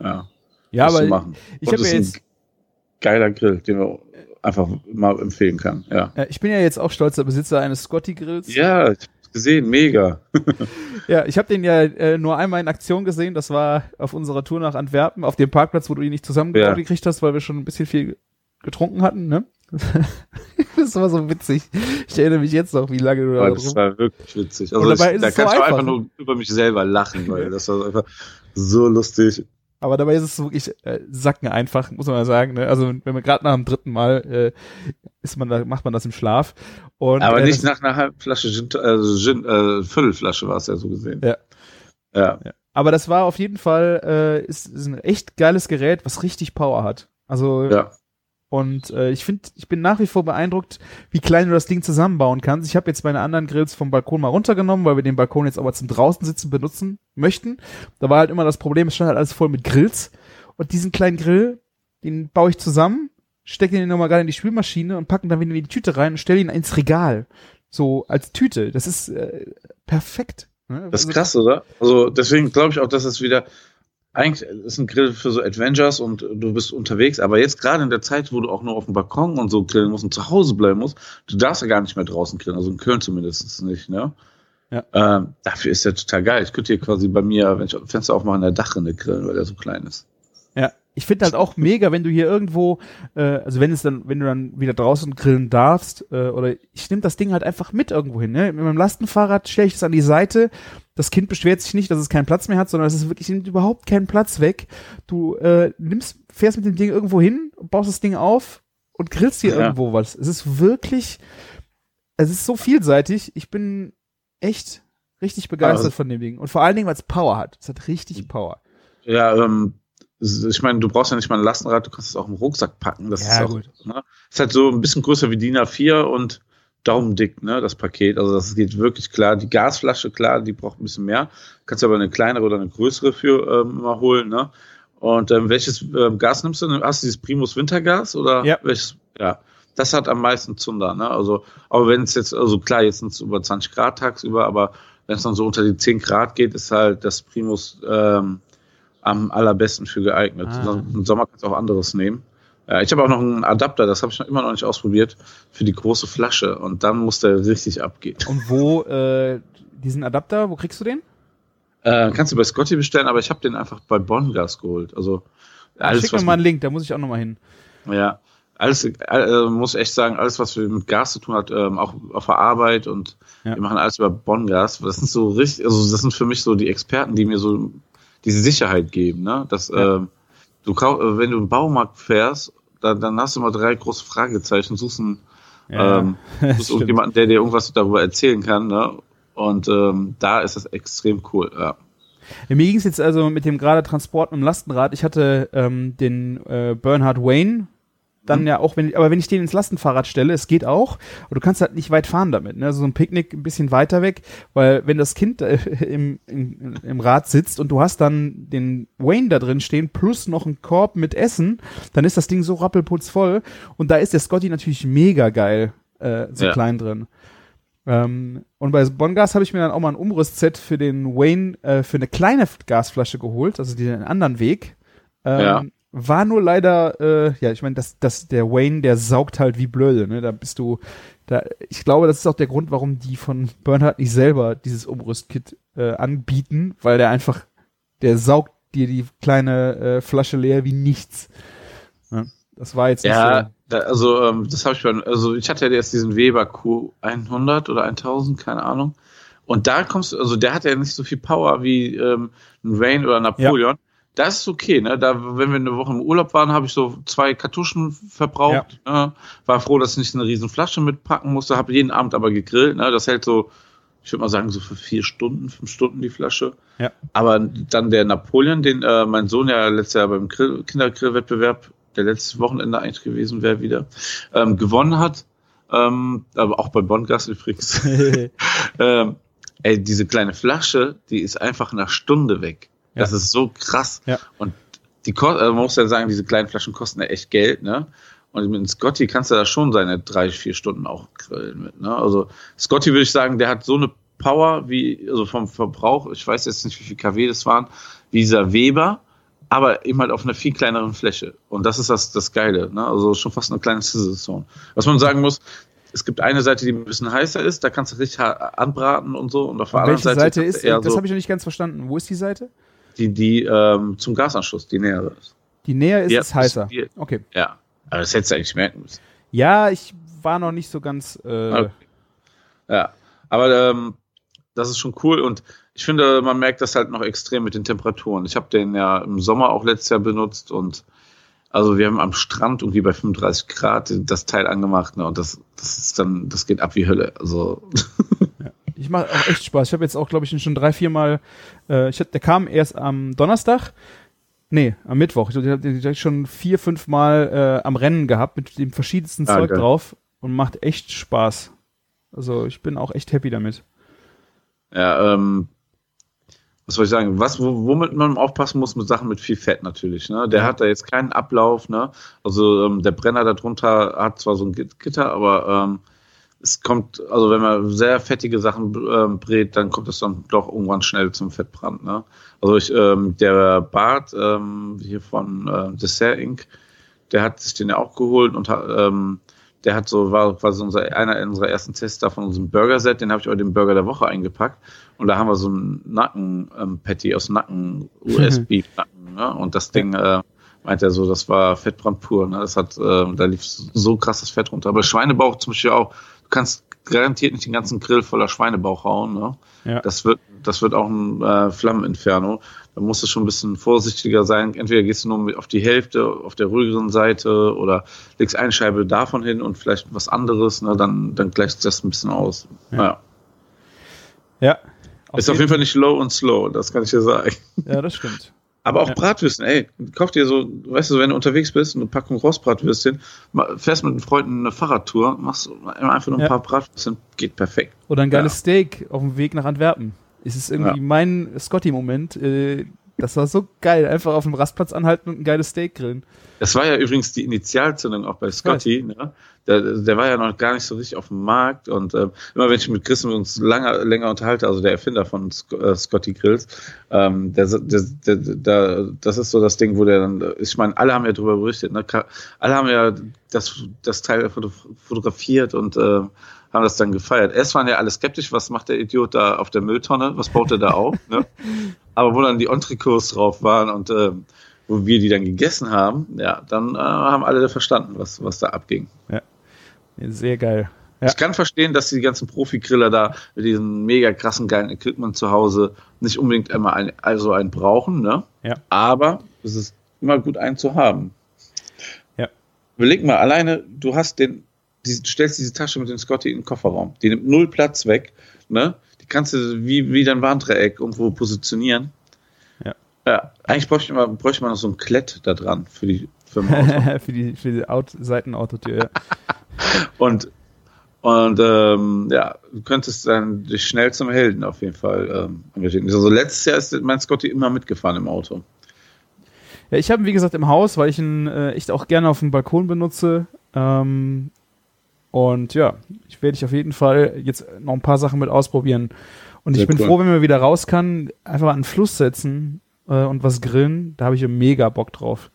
Ja, Ja, aber machen. ich habe ja jetzt, geiler Grill, den wir einfach mal empfehlen kann. Ja. ich bin ja jetzt auch stolzer Besitzer eines Scotty Grills. Ja, ich hab's gesehen, mega. *laughs* Ja, ich habe den ja äh, nur einmal in Aktion gesehen. Das war auf unserer Tour nach Antwerpen, auf dem Parkplatz, wo du ihn nicht zusammengebaut Ja. hast, weil wir schon ein bisschen viel getrunken hatten, ne? *laughs* das war so witzig. Ich erinnere mich jetzt noch, wie lange du da Weil das drum. war wirklich witzig. Also dabei ich, ist da es so kannst du einfach, einfach nur über mich selber lachen, weil das war einfach so lustig. Aber dabei ist es wirklich äh, sacken einfach, muss man mal sagen. Ne? Also wenn man gerade nach dem dritten Mal äh, ist man da, macht man das im Schlaf. Und, Aber äh, nicht das, nach einer halben Flasche Gin, also Gin, äh, Viertelflasche war es ja so gesehen. Ja. Ja. Aber das war auf jeden Fall äh, ist, ist ein echt geiles Gerät, was richtig Power hat. Also Ja. Und äh, ich finde, ich bin nach wie vor beeindruckt, wie klein du das Ding zusammenbauen kannst. Ich habe jetzt meine anderen Grills vom Balkon mal runtergenommen, weil wir den Balkon jetzt aber zum draußen sitzen benutzen möchten. Da war halt immer das Problem, es stand halt alles voll mit Grills. Und diesen kleinen Grill, den baue ich zusammen, stecke den nochmal gerade in die Spülmaschine und packen dann wieder in die Tüte rein und stelle ihn ins Regal. So als Tüte. Das ist äh, perfekt. Ne? Das ist Also- krass, oder? Also deswegen glaube ich auch, dass es wieder eigentlich ist ein Grill für so Adventures und du bist unterwegs, aber jetzt gerade in der Zeit, wo du auch nur auf dem Balkon und so grillen musst und zu Hause bleiben musst, du darfst ja gar nicht mehr draußen grillen, also in Köln zumindest nicht, ne? Ja. Ähm, dafür ist der total geil. Ich könnte hier quasi bei mir, wenn ich Fenster aufmache, in der Dachrinne grillen, weil der so klein ist. Ich finde halt auch mega, wenn du hier irgendwo, äh, also wenn es dann, wenn du dann wieder draußen grillen darfst, äh, oder ich nehme das Ding halt einfach mit irgendwo hin. Ne? Mit meinem Lastenfahrrad stelle ich es an die Seite. Das Kind beschwert sich nicht, dass es keinen Platz mehr hat, sondern es ist wirklich nimmt überhaupt keinen Platz weg. Du äh, nimmst, fährst mit dem Ding irgendwo hin, baust das Ding auf und grillst hier Ja. irgendwo was. Es ist wirklich, es ist so vielseitig. Ich bin echt richtig begeistert Also- von dem Ding. Und vor allen Dingen, weil es Power hat. Es hat richtig Power. Ja, ähm, ich meine, du brauchst ja nicht mal ein Lastenrad, du kannst es auch im Rucksack packen. Das Ja, ist auch, gut. Ne? Ist halt so ein bisschen größer wie DIN A4 und daumendick, ne, das Paket. Also das geht wirklich klar. Die Gasflasche, klar, die braucht ein bisschen mehr. Kannst aber eine kleinere oder eine größere für ähm, immer holen, ne? Und ähm, welches ähm, Gas nimmst du? Hast du dieses Primus Wintergas oder Ja. welches? Ja. Das hat am meisten Zunder, ne? Also, aber wenn es jetzt, also klar, jetzt sind es über 20 Grad tagsüber, aber wenn es dann so unter die 10 Grad geht, ist halt das Primus ähm, am allerbesten für geeignet. Ah. Im Sommer kannst du auch anderes nehmen. Ja, ich habe auch noch einen Adapter, das habe ich noch immer noch nicht ausprobiert, für die große Flasche. Und dann muss der richtig abgehen. Und wo, äh, diesen Adapter, wo kriegst du den? Äh, kannst du bei Scotty bestellen, aber ich habe den einfach bei Bongas geholt. Also alles, Schick mir mal einen Link, da muss ich auch nochmal hin. Ja, alles, äh, muss echt sagen, alles, was mit Gas zu tun hat, ähm, auch auf der Arbeit und Ja. wir machen alles über Bongas. Das sind so richtig, also das sind für mich so die Experten, die mir so diese Sicherheit geben, ne? Dass Ja. ähm, du äh, wenn du im Baumarkt fährst, dann, dann hast du mal drei große Fragezeichen, suchst einen, ähm, *laughs* suchst irgendjemanden, der dir irgendwas darüber erzählen kann, ne? Und ähm, da ist das extrem cool, ja. Ja, mir ging es jetzt also mit dem gerade Transport mit dem Lastenrad. Ich hatte ähm, den äh, Bernhard Wayne, dann Mhm. ja auch, wenn aber wenn ich den ins Lastenfahrrad stelle, es geht auch, aber du kannst halt nicht weit fahren damit. Ne? Also so ein Picknick ein bisschen weiter weg, weil wenn das Kind äh, *laughs* im, im, im Rad sitzt und du hast dann den Wayne da drin stehen plus noch einen Korb mit Essen, dann ist das Ding so rappelputzvoll und da ist der Scotty natürlich mega geil äh, so Ja. klein drin. Ähm, und bei Bongas habe ich mir dann auch mal ein Umrüstset für den Wayne äh, für eine kleine Gasflasche geholt, also den anderen Weg. Ähm, Ja. War nur leider, äh, ja, ich meine, das, das, der Wayne, der saugt halt wie blöde, ne? Da bist du, da, ich glaube, das ist auch der Grund, warum die von Bernhard nicht selber dieses Umrüstkit äh, anbieten, weil der einfach, der saugt dir die kleine äh, Flasche leer wie nichts. Ja, das war jetzt nicht Ja, so. da, also ähm, das habe ich bei, also ich hatte ja jetzt diesen Weber Q100 oder 1000, keine Ahnung. Und da kommst du, also der hat ja nicht so viel Power wie ähm, ein Rain oder Napoleon. Das ist okay, ne? Da, wenn wir eine Woche im Urlaub waren, habe ich so zwei Kartuschen verbraucht. Ne? War froh, dass ich nicht eine riesen Flasche mitpacken musste. Habe jeden Abend aber gegrillt. Ne? Das hält so, ich würde mal sagen, so für vier Stunden, fünf Stunden die Flasche. Ja. Aber dann der Napoleon, den äh, mein Sohn ja letztes Jahr beim Grill, Kindergrillwettbewerb, der letztes Wochenende eigentlich gewesen wäre wieder, ähm, gewonnen hat. Ähm, aber auch bei Bongas übrigens. *laughs* *laughs* ähm, ey, diese kleine Flasche, die ist einfach nach Stunde weg. Ja. Das ist so krass. Ja. Und die äh, man muss ja sagen, diese kleinen Flaschen kosten ja echt Geld, ne? Und mit einem Scotty kannst du da schon seine drei, vier Stunden auch grillen mit, ne? Also Scotty würde ich sagen, der hat so eine Power wie, also vom Verbrauch, ich weiß jetzt nicht, wie viel kW das waren, wie dieser Weber, aber eben halt auf einer viel kleineren Fläche. Und das ist das, das Geile, ne? Also schon fast eine kleine Zone. Was man sagen muss, es gibt eine Seite, die ein bisschen heißer ist, da kannst du richtig anbraten und so. Und auf der anderen Welche Seite, Seite kannst ist, das so habe ich noch nicht ganz verstanden. Wo ist die Seite? Die, die ähm, zum Gasanschluss, die nähere ist. Die näher ist, Ja, ist heißer. die- Okay. Ja. Aber das hättest du eigentlich merken müssen. Ja, ich war noch nicht so ganz. Äh, Okay. Ja. Aber ähm, das ist schon cool und ich finde, man merkt das halt noch extrem mit den Temperaturen. Ich habe den ja im Sommer auch letztes Jahr benutzt und also wir haben am Strand irgendwie bei 35 Grad das Teil angemacht ne, und das, das ist dann, das geht ab wie Hölle. Also *laughs* Ich mache auch echt Spaß. Ich habe jetzt auch, glaube ich, schon drei, vier Mal. Äh, ich hab, der kam erst am Donnerstag. Nee, am Mittwoch. Ich habe den schon vier, fünf Mal äh, am Rennen gehabt mit dem verschiedensten Ah, Zeug drauf und macht echt Spaß. Also ich bin auch echt happy damit. Ja, ähm, was soll ich sagen? Was, wo- womit man aufpassen muss, mit Sachen mit viel Fett natürlich. Ne? Der hat da jetzt keinen Ablauf. Ne? Also ähm, der Brenner darunter hat zwar so ein Git- Gitter, aber ähm, es kommt, also wenn man sehr fettige Sachen äh, brät, dann kommt es dann doch irgendwann schnell zum Fettbrand. Ne? Also ich, ähm, der Bart ähm, hier von äh, Dessert Inc., der hat sich den ja auch geholt und hat, ähm, der hat so, war quasi unser, einer unserer ersten Tester von unserem Burger-Set, den habe ich auch den Burger der Woche eingepackt. Und da haben wir so einen Nacken-Patty ähm, aus Nacken, US-Beef-Nacken. Ne? Und das Ding, äh, meint er so, das war Fettbrand pur. Ne? Das hat, äh, da lief so krasses Fett runter. Aber Schweinebauch zum Beispiel auch, du kannst garantiert nicht den ganzen Grill voller Schweinebauch hauen. Ne? Ja. Das wird, das wird auch ein äh, Flammeninferno. Da musst du schon ein bisschen vorsichtiger sein. Entweder gehst du nur auf die Hälfte, auf der ruhigeren Seite oder legst eine Scheibe davon hin und vielleicht was anderes. Ne? Dann, dann gleicht das ein bisschen aus. Ja. Naja. Ja. Auf Ist auf jeden Fall nicht low und slow, das kann ich dir sagen. Ja, das stimmt. Aber auch ja. Bratwürsten, ey, kauf dir so, weißt du, wenn du unterwegs bist, eine Packung Rostbratwürstchen, fährst mit einem Freund eine Fahrradtour, machst einfach nur ein ja. paar Bratwürstchen, geht perfekt. Oder ein geiles ja. Steak auf dem Weg nach Antwerpen. Es ist irgendwie mein Scotty-Moment. Äh, das war so geil, einfach auf dem Rastplatz anhalten und ein geiles Steak grillen. Das war ja übrigens die Initialzündung auch bei Scotty. Ne? Der, der war ja noch gar nicht so richtig auf dem Markt und äh, immer wenn ich mit Chris uns lange, länger unterhalte, also der Erfinder von Sc äh, Scotty Grills, ähm, der, der, der, das ist so das Ding, wo der dann, ich meine, alle haben ja darüber berichtet, ne? alle haben ja das, das Teil fotografiert und äh, haben das dann gefeiert. Erst waren ja alle skeptisch, was macht der Idiot da auf der Mülltonne, was baut er da auf, ne? *laughs* aber wo dann die Entrecôtes drauf waren und äh, wo wir die dann gegessen haben, ja, dann äh, haben alle verstanden, was, was da abging. Ja, sehr geil. Ja. Ich kann verstehen, dass die ganzen Profi-Griller da mit diesem mega krassen, geilen Equipment zu Hause nicht unbedingt immer ein, also einen brauchen, ne? Ja. Aber es ist immer gut, einen zu haben. Ja. Überleg mal, alleine, du hast den, die, stellst diese Tasche mit dem Scotty in den Kofferraum. Die nimmt null Platz weg, ne? Kannst du wie, wie dein Warndreieck irgendwo positionieren. Ja, eigentlich bräuchte man, bräuchte man noch so ein Klett da dran für die für, *laughs* für die, für die Out Seitenautotür. Ja. *laughs* und und ähm, ja, du könntest dann dich schnell zum Helden auf jeden Fall ähm, engagieren. Also letztes Jahr ist mein Scotty immer mitgefahren im Auto. Ja, ich habe ihn wie gesagt im Haus, weil ich ihn äh, echt auch gerne auf dem Balkon benutze. Ähm, und ja, ich werde ich auf jeden Fall jetzt noch ein paar Sachen mit ausprobieren. Und Sehr ich bin cool. froh, wenn man wieder raus kann, einfach an den Fluss setzen äh, und was grillen, da habe ich mega Bock drauf.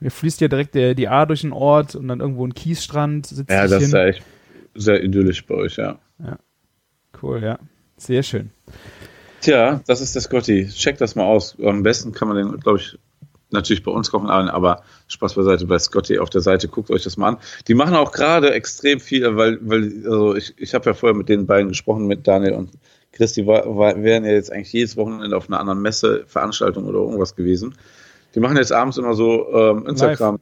Mir fließt ja direkt der, die A durch den Ort und dann irgendwo ein Kiesstrand. Sitzt ja, das hin. ist ja echt sehr idyllisch bei euch, ja. Ja, cool, ja. Sehr schön. Tja, das ist der Scotty. Check das mal aus. Am besten kann man den, glaube ich, natürlich bei uns kochen, aber Spaß beiseite bei Scotty auf der Seite, guckt euch das mal an. Die machen auch gerade extrem viel, weil, weil, also ich, ich habe ja vorher mit den beiden gesprochen, mit Daniel und Christi war, war, wären ja jetzt eigentlich jedes Wochenende auf einer anderen Messe, Veranstaltung oder irgendwas gewesen. Die machen jetzt abends immer so ähm, Instagram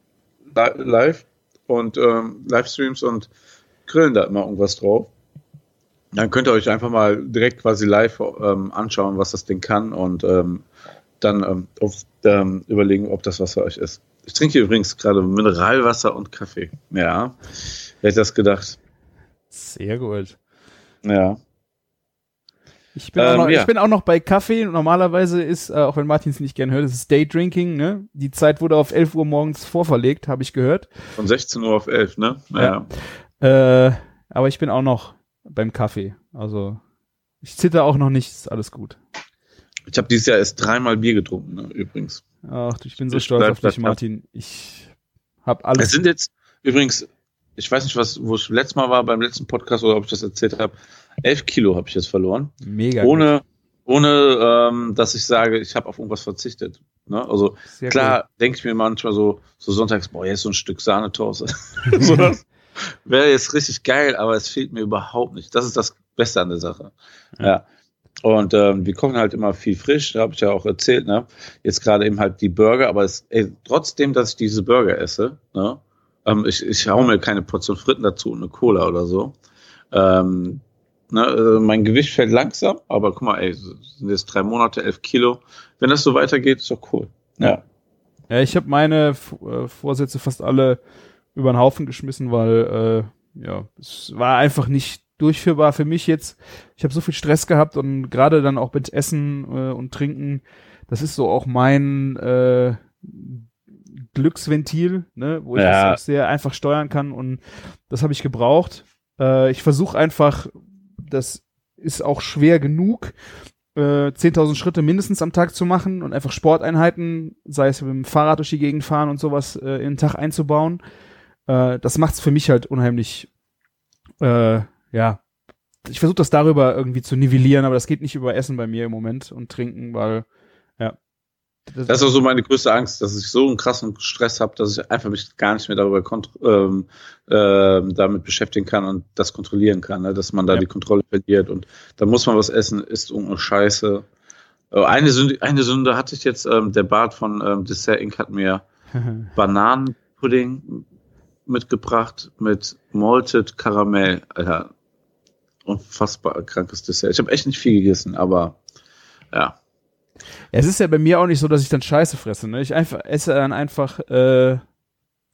live, live und ähm, Livestreams und grillen da immer irgendwas drauf. Dann könnt ihr euch einfach mal direkt quasi live ähm, anschauen, was das Ding kann und ähm, dann ähm, auf, ähm, überlegen, ob das was für euch ist. Ich trinke übrigens gerade Mineralwasser und Kaffee. Ja, wer hätte das gedacht? Sehr gut. Ja. Ich bin, ähm, auch noch, ja. ich bin auch noch bei Kaffee. Normalerweise ist, äh, auch wenn Martin es nicht gern hört, ist es Daydrinking. Ne? Die Zeit wurde auf 11 Uhr morgens vorverlegt, habe ich gehört. Von 16 Uhr auf 11, ne? Naja. Ja. Äh, aber ich bin auch noch beim Kaffee. Also ich zitter auch noch nicht, ist alles gut. Ich habe dieses Jahr erst dreimal Bier getrunken, ne, übrigens. Ach, ich bin so stolz auf dich, Martin. Ich habe alles. Es sind jetzt übrigens, ich weiß nicht, was, wo ich letztes Mal war beim letzten Podcast oder ob ich das erzählt habe. 11 Kilo habe ich jetzt verloren. Mega. Ohne, gut. ohne ähm, dass ich sage, ich habe auf irgendwas verzichtet. Ne? Also Sehr klar cool. denke ich mir manchmal so, so sonntags, boah, jetzt so ein Stück Sahnetoast. *laughs* so das wäre jetzt richtig geil, aber es fehlt mir überhaupt nicht. Das ist das Beste an der Sache. Ja. ja. Und ähm, wir kochen halt immer viel frisch, da habe ich ja auch erzählt, ne? Jetzt gerade eben halt die Burger, aber es, ey, trotzdem, dass ich diese Burger esse, ne? Ähm, ich, ich hau mir keine Portion Fritten dazu und eine Cola oder so. Ähm, Ne, äh, mein Gewicht fällt langsam, aber guck mal, ey, sind jetzt drei Monate, elf Kilo. Wenn das so weitergeht, ist doch cool. Ja. Ja, ich habe meine äh, Vorsätze fast alle über den Haufen geschmissen, weil äh, ja, es war einfach nicht durchführbar für mich jetzt. Ich habe so viel Stress gehabt und gerade dann auch mit Essen äh, und Trinken, das ist so auch mein äh, Glücksventil, ne, wo ich ja. das sehr einfach steuern kann und das habe ich gebraucht Äh, ich versuche einfach, das ist auch schwer genug, äh, 10.000 Schritte mindestens am Tag zu machen und einfach Sporteinheiten, sei es mit dem Fahrrad durch die Gegend fahren und sowas, äh, in den Tag einzubauen. Äh, das macht's für mich halt unheimlich, äh, ja, ich versuche das darüber irgendwie zu nivellieren, aber das geht nicht über Essen bei mir im Moment und Trinken, weil, ja. Das, das ist auch so meine größte Angst, dass ich so einen krassen Stress habe, dass ich einfach mich gar nicht mehr darüber ähm, äh, damit beschäftigen kann und das kontrollieren kann, ne? dass man da ja. die Kontrolle verliert und da muss man was essen, ist irgendeine Scheiße. Äh, eine Sünde, eine Sünde hatte ich jetzt, ähm, der Bart von ähm, Dessert Inc. hat mir *laughs* Bananenpudding mitgebracht mit Malted Karamell. Alter, unfassbar krankes Dessert. Ich habe echt nicht viel gegessen, aber ja. Es ist ja bei mir auch nicht so, dass ich dann Scheiße fresse. Ne? Ich einfach esse dann einfach äh,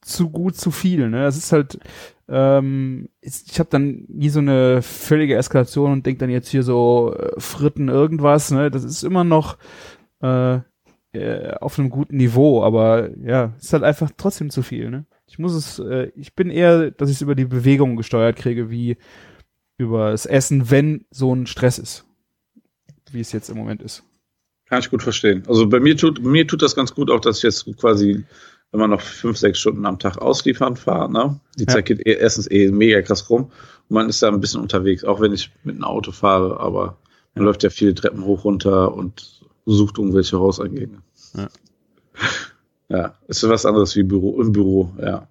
zu gut, zu viel. Ne? Das ist halt, ähm, ich habe dann nie so eine völlige Eskalation und denk dann jetzt hier so äh, Fritten irgendwas. Ne? Das ist immer noch äh, äh, auf einem guten Niveau, aber ja, ist halt einfach trotzdem zu viel. Ne? Ich muss es, äh, ich bin eher, dass ich es über die Bewegung gesteuert kriege, wie über das Essen, wenn so ein Stress ist, wie es jetzt im Moment ist. Kann ich gut verstehen. Also bei mir tut mir tut das ganz gut, auch dass ich jetzt quasi immer noch fünf, sechs Stunden am Tag ausliefern fahre. Ne? Die ja. Zeit geht eh, erstens eh mega krass rum und man ist da ein bisschen unterwegs, auch wenn ich mit einem Auto fahre, aber man läuft ja viele Treppen hoch runter und sucht irgendwelche Hauseingänge. Ja. ja, ist was anderes wie Büro im Büro, ja.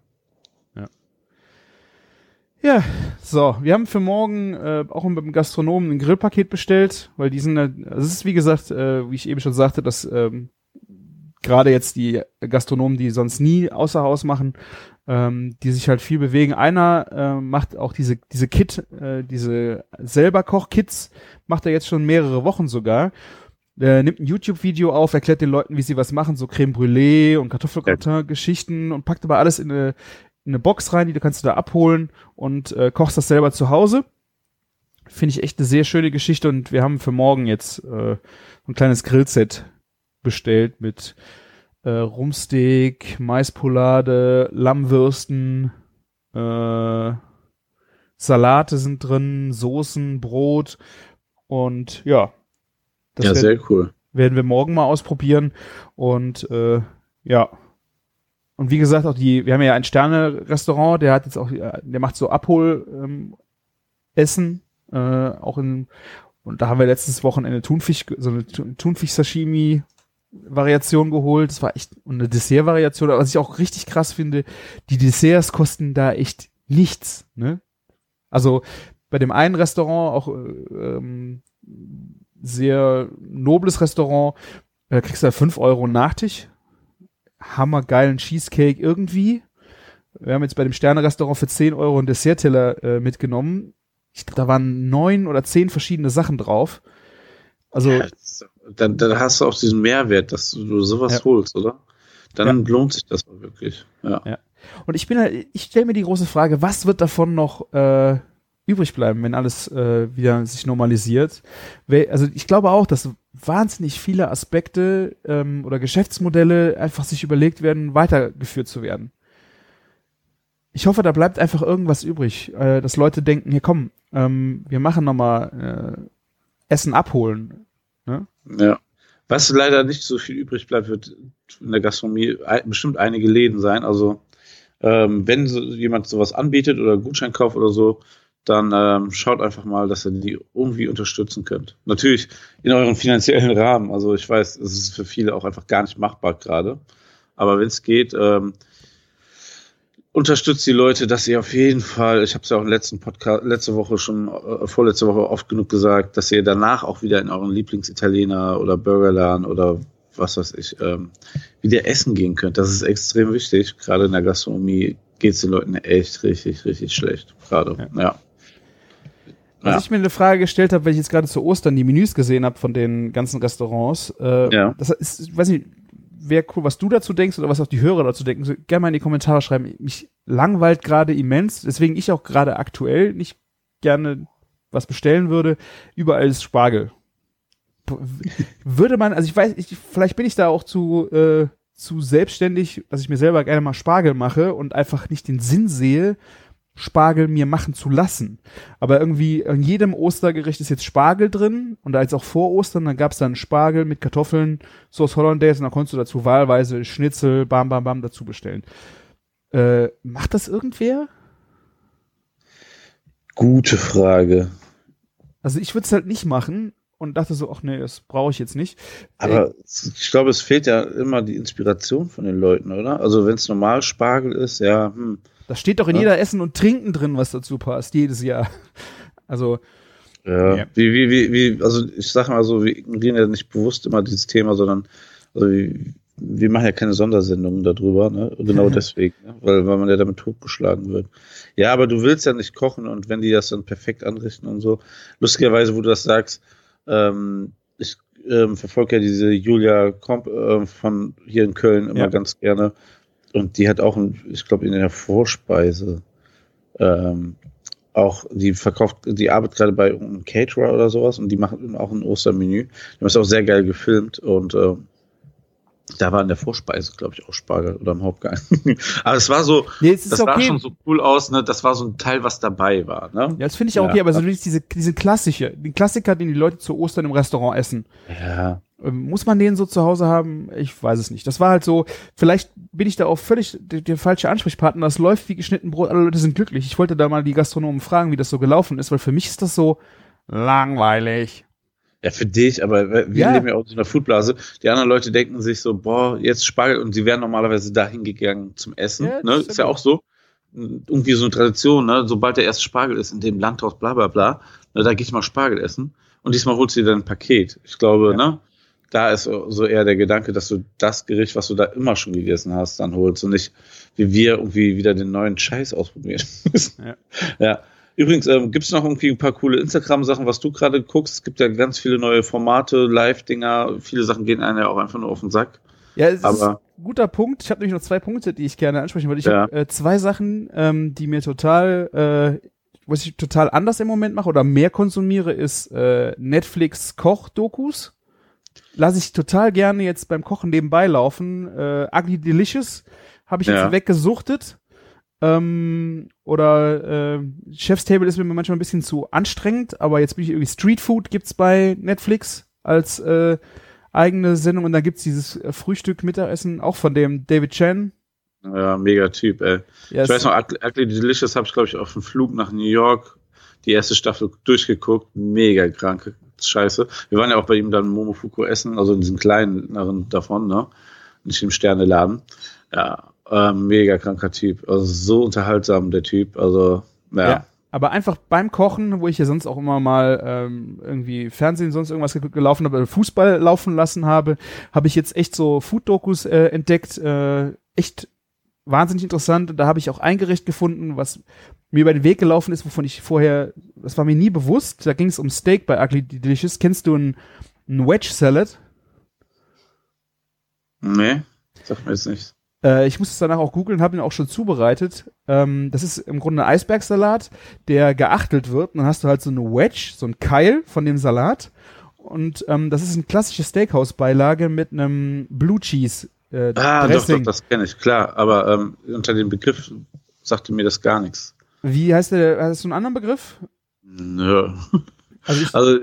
Ja, so, wir haben für morgen äh, auch beim Gastronomen ein Grillpaket bestellt, weil die sind, also es ist wie gesagt, äh, wie ich eben schon sagte, dass ähm, gerade jetzt die Gastronomen, die sonst nie außer Haus machen, ähm, die sich halt viel bewegen. Einer äh, macht auch diese diese Kit, äh, diese selber Koch-Kits, macht er jetzt schon mehrere Wochen sogar. Der nimmt ein YouTube-Video auf, erklärt den Leuten, wie sie was machen, so Creme Brûlée und Kartoffelgratin-Geschichten und packt aber alles in eine eine Box rein, die du kannst du da abholen und äh, kochst das selber zu Hause. Finde ich echt eine sehr schöne Geschichte und wir haben für morgen jetzt äh, ein kleines Grillset bestellt mit äh, Rumsteak, Maispolade, Lammwürsten, äh, Salate sind drin, Soßen, Brot und ja. Das ja, werden, sehr cool. Werden wir morgen mal ausprobieren und äh, ja, und wie gesagt, auch die, wir haben ja ein Sterne-Restaurant, der hat jetzt auch, der macht so Abhol-Essen, ähm, äh, auch in, und da haben wir letztes Wochenende Thunfisch, so eine Thunfisch-Sashimi Variation geholt. Das war echt eine Dessert-Variation, aber was ich auch richtig krass finde, die Desserts kosten da echt nichts, ne? Also bei dem einen Restaurant, auch äh, ähm, sehr nobles Restaurant, da kriegst du da fünf Euro Nachtisch hammergeilen Cheesecake irgendwie. Wir haben jetzt bei dem Sterne-Restaurant für 10 Euro einen Dessertteller äh, mitgenommen. Ich glaube, da waren neun oder zehn verschiedene Sachen drauf. Also. Ja, dann, dann hast du auch diesen Mehrwert, dass du sowas ja. holst, oder? Dann ja. lohnt sich das wirklich. Ja. ja. Und ich bin halt, ich stelle mir die große Frage, was wird davon noch äh, übrig bleiben, wenn alles äh, wieder sich normalisiert? Also ich glaube auch, dass wahnsinnig viele Aspekte ähm, oder Geschäftsmodelle einfach sich überlegt werden, weitergeführt zu werden. Ich hoffe, da bleibt einfach irgendwas übrig, äh, dass Leute denken, hier komm, ähm, wir machen nochmal äh, Essen abholen. Ne? Ja. Was leider nicht so viel übrig bleibt, wird in der Gastronomie bestimmt einige Läden sein. Also ähm, wenn so jemand sowas anbietet oder Gutscheinkauf oder so, dann ähm, schaut einfach mal, dass ihr die irgendwie unterstützen könnt. Natürlich in eurem finanziellen *laughs* Rahmen. Also ich weiß, es ist für viele auch einfach gar nicht machbar gerade. Aber wenn es geht, ähm, unterstützt die Leute, dass ihr auf jeden Fall, ich habe es ja auch im letzten Podcast, letzte Woche schon, äh, vorletzte Woche oft genug gesagt, dass ihr danach auch wieder in euren Lieblingsitaliener oder Burgerladen oder was weiß ich, ähm, wieder essen gehen könnt. Das ist extrem wichtig. Gerade in der Gastronomie geht es den Leuten echt richtig, richtig schlecht. Gerade, ja. ja. Was ja. ich mir eine Frage gestellt habe, weil ich jetzt gerade zu Ostern die Menüs gesehen habe von den ganzen Restaurants. Äh, ja. Das ist, ich weiß nicht, wäre cool, was du dazu denkst oder was auch die Hörer dazu denken. So, gerne mal in die Kommentare schreiben. Mich langweilt gerade immens, deswegen ich auch gerade aktuell nicht gerne was bestellen würde. Überall ist Spargel. Würde man, also ich weiß, ich, vielleicht bin ich da auch zu, äh, zu selbstständig, dass ich mir selber gerne mal Spargel mache und einfach nicht den Sinn sehe, Spargel mir machen zu lassen. Aber irgendwie in jedem Ostergericht ist jetzt Spargel drin und als auch vor Ostern, dann gab's dann Spargel mit Kartoffeln, Sauce Hollandaise und dann konntest du dazu wahlweise Schnitzel, bam, bam, bam dazu bestellen. Äh, macht das irgendwer? Gute Frage. Also ich würde es halt nicht machen und dachte so, ach nee, das brauche ich jetzt nicht. Aber äh, ich glaube, es fehlt ja immer die Inspiration von den Leuten, oder? Also wenn es normal Spargel ist, ja, hm. Da steht doch in ja. jeder Essen und Trinken drin, was dazu passt, jedes Jahr. *laughs* Also. Ja, ja. Wie, wie, wie, wie, also ich sag mal so, wir ignorieren ja nicht bewusst immer dieses Thema, sondern also wir machen ja keine Sondersendungen darüber, ne? Genau *laughs* deswegen, ne? weil, weil man ja damit totgeschlagen wird. Ja, aber du willst ja nicht kochen und wenn die das dann perfekt anrichten und so. Lustigerweise, wo du das sagst, ähm, ich ähm, verfolge ja diese Julia Komp äh, von hier in Köln immer ja. ganz gerne. Und die hat auch, ein, ich glaube, in der Vorspeise ähm, auch, die verkauft, die arbeitet gerade bei einem Caterer oder sowas und die machen auch ein Ostermenü. Die haben es auch sehr geil gefilmt und äh, da war in der Vorspeise, glaube ich, auch Spargel oder im Hauptgang. *laughs* Aber es war so, nee, das okay. sah schon so cool aus, ne? Das war so ein Teil, was dabei war, ne? Ja, das finde ich auch ja. okay, aber so diese, diese klassische, die Klassiker, den die Leute zu Ostern im Restaurant essen. Ja. Ähm, muss man den so zu Hause haben? Ich weiß es nicht. Das war halt so, vielleicht bin ich da auch völlig der, der falsche Ansprechpartner. Das läuft wie geschnitten Brot, alle Leute sind glücklich. Ich wollte da mal die Gastronomen fragen, wie das so gelaufen ist, weil für mich ist das so langweilig. Ja, für dich, aber wir ja. leben ja auch in so einer Foodblase. Die anderen Leute denken sich so, boah, jetzt Spargel und sie wären normalerweise dahin gegangen zum Essen. Ja, ne? Ist, ist ja auch so. Irgendwie so eine Tradition, ne? Sobald der erste Spargel ist in dem Landhaus, bla bla bla, ne, da gehe ich mal Spargel essen. Und diesmal holst du dir dann ein Paket. Ich glaube, ja. ne? Da ist so eher der Gedanke, dass du das Gericht, was du da immer schon gegessen hast, dann holst und nicht wie wir irgendwie wieder den neuen Scheiß ausprobieren müssen. Ja. *laughs* ja. Übrigens, ähm, gibt es noch irgendwie ein paar coole Instagram-Sachen, was du gerade guckst? Es gibt ja ganz viele neue Formate, Live-Dinger. Viele Sachen gehen einem ja auch einfach nur auf den Sack. Ja, es Aber, ist ein guter Punkt. Ich habe nämlich noch zwei Punkte, die ich gerne ansprechen wollte. Ich ja. habe äh, zwei Sachen, ähm, die mir total, äh, was ich total anders im Moment mache oder mehr konsumiere, ist äh, Netflix Koch-Dokus. Lasse ich total gerne jetzt beim Kochen nebenbei laufen. Äh, Ugly Delicious habe ich ja. jetzt weggesuchtet. Ähm, oder äh, Chef's Table ist mir manchmal ein bisschen zu anstrengend, aber jetzt bin ich irgendwie Street Food gibt's bei Netflix als äh, eigene Sendung und dann gibt's dieses äh, Frühstück Mittagessen auch von dem David Chen. Ja, mega Typ, ey. Ja, ich weiß noch, Ugly Delicious habe ich glaube ich auf dem Flug nach New York die erste Staffel durchgeguckt, mega kranke Scheiße. Wir waren ja auch bei ihm dann Momofuku essen, also in diesem kleineren davon, ne? Nicht im Sterneladen. Ja, äh, mega kranker Typ. Also so unterhaltsam, der Typ. Also, ja. ja. Aber einfach beim Kochen, wo ich ja sonst auch immer mal ähm, irgendwie Fernsehen, sonst irgendwas gelaufen habe, Fußball laufen lassen habe, habe ich jetzt echt so Food-Dokus äh, entdeckt. Äh, echt wahnsinnig interessant. Und da habe ich auch ein Gericht gefunden, was mir über den Weg gelaufen ist, wovon ich vorher, das war mir nie bewusst. Da ging es um Steak bei Ugly Delicious. Kennst du ein, ein Wedge Salad? Nee, sag mir jetzt nicht. Äh, ich muss es danach auch googeln, habe ihn auch schon zubereitet. Ähm, das ist im Grunde ein Eisbergsalat, der geachtelt wird. Und dann hast du halt so eine Wedge, so ein Keil von dem Salat. Und ähm, das ist eine klassische Steakhouse-Beilage mit einem Blue Cheese. Äh, ah, Dressing. doch, doch, das kenne ich, klar. Aber ähm, unter dem Begriff sagte mir das gar nichts. Wie heißt der? Hast du einen anderen Begriff? Nö. Also, ich, also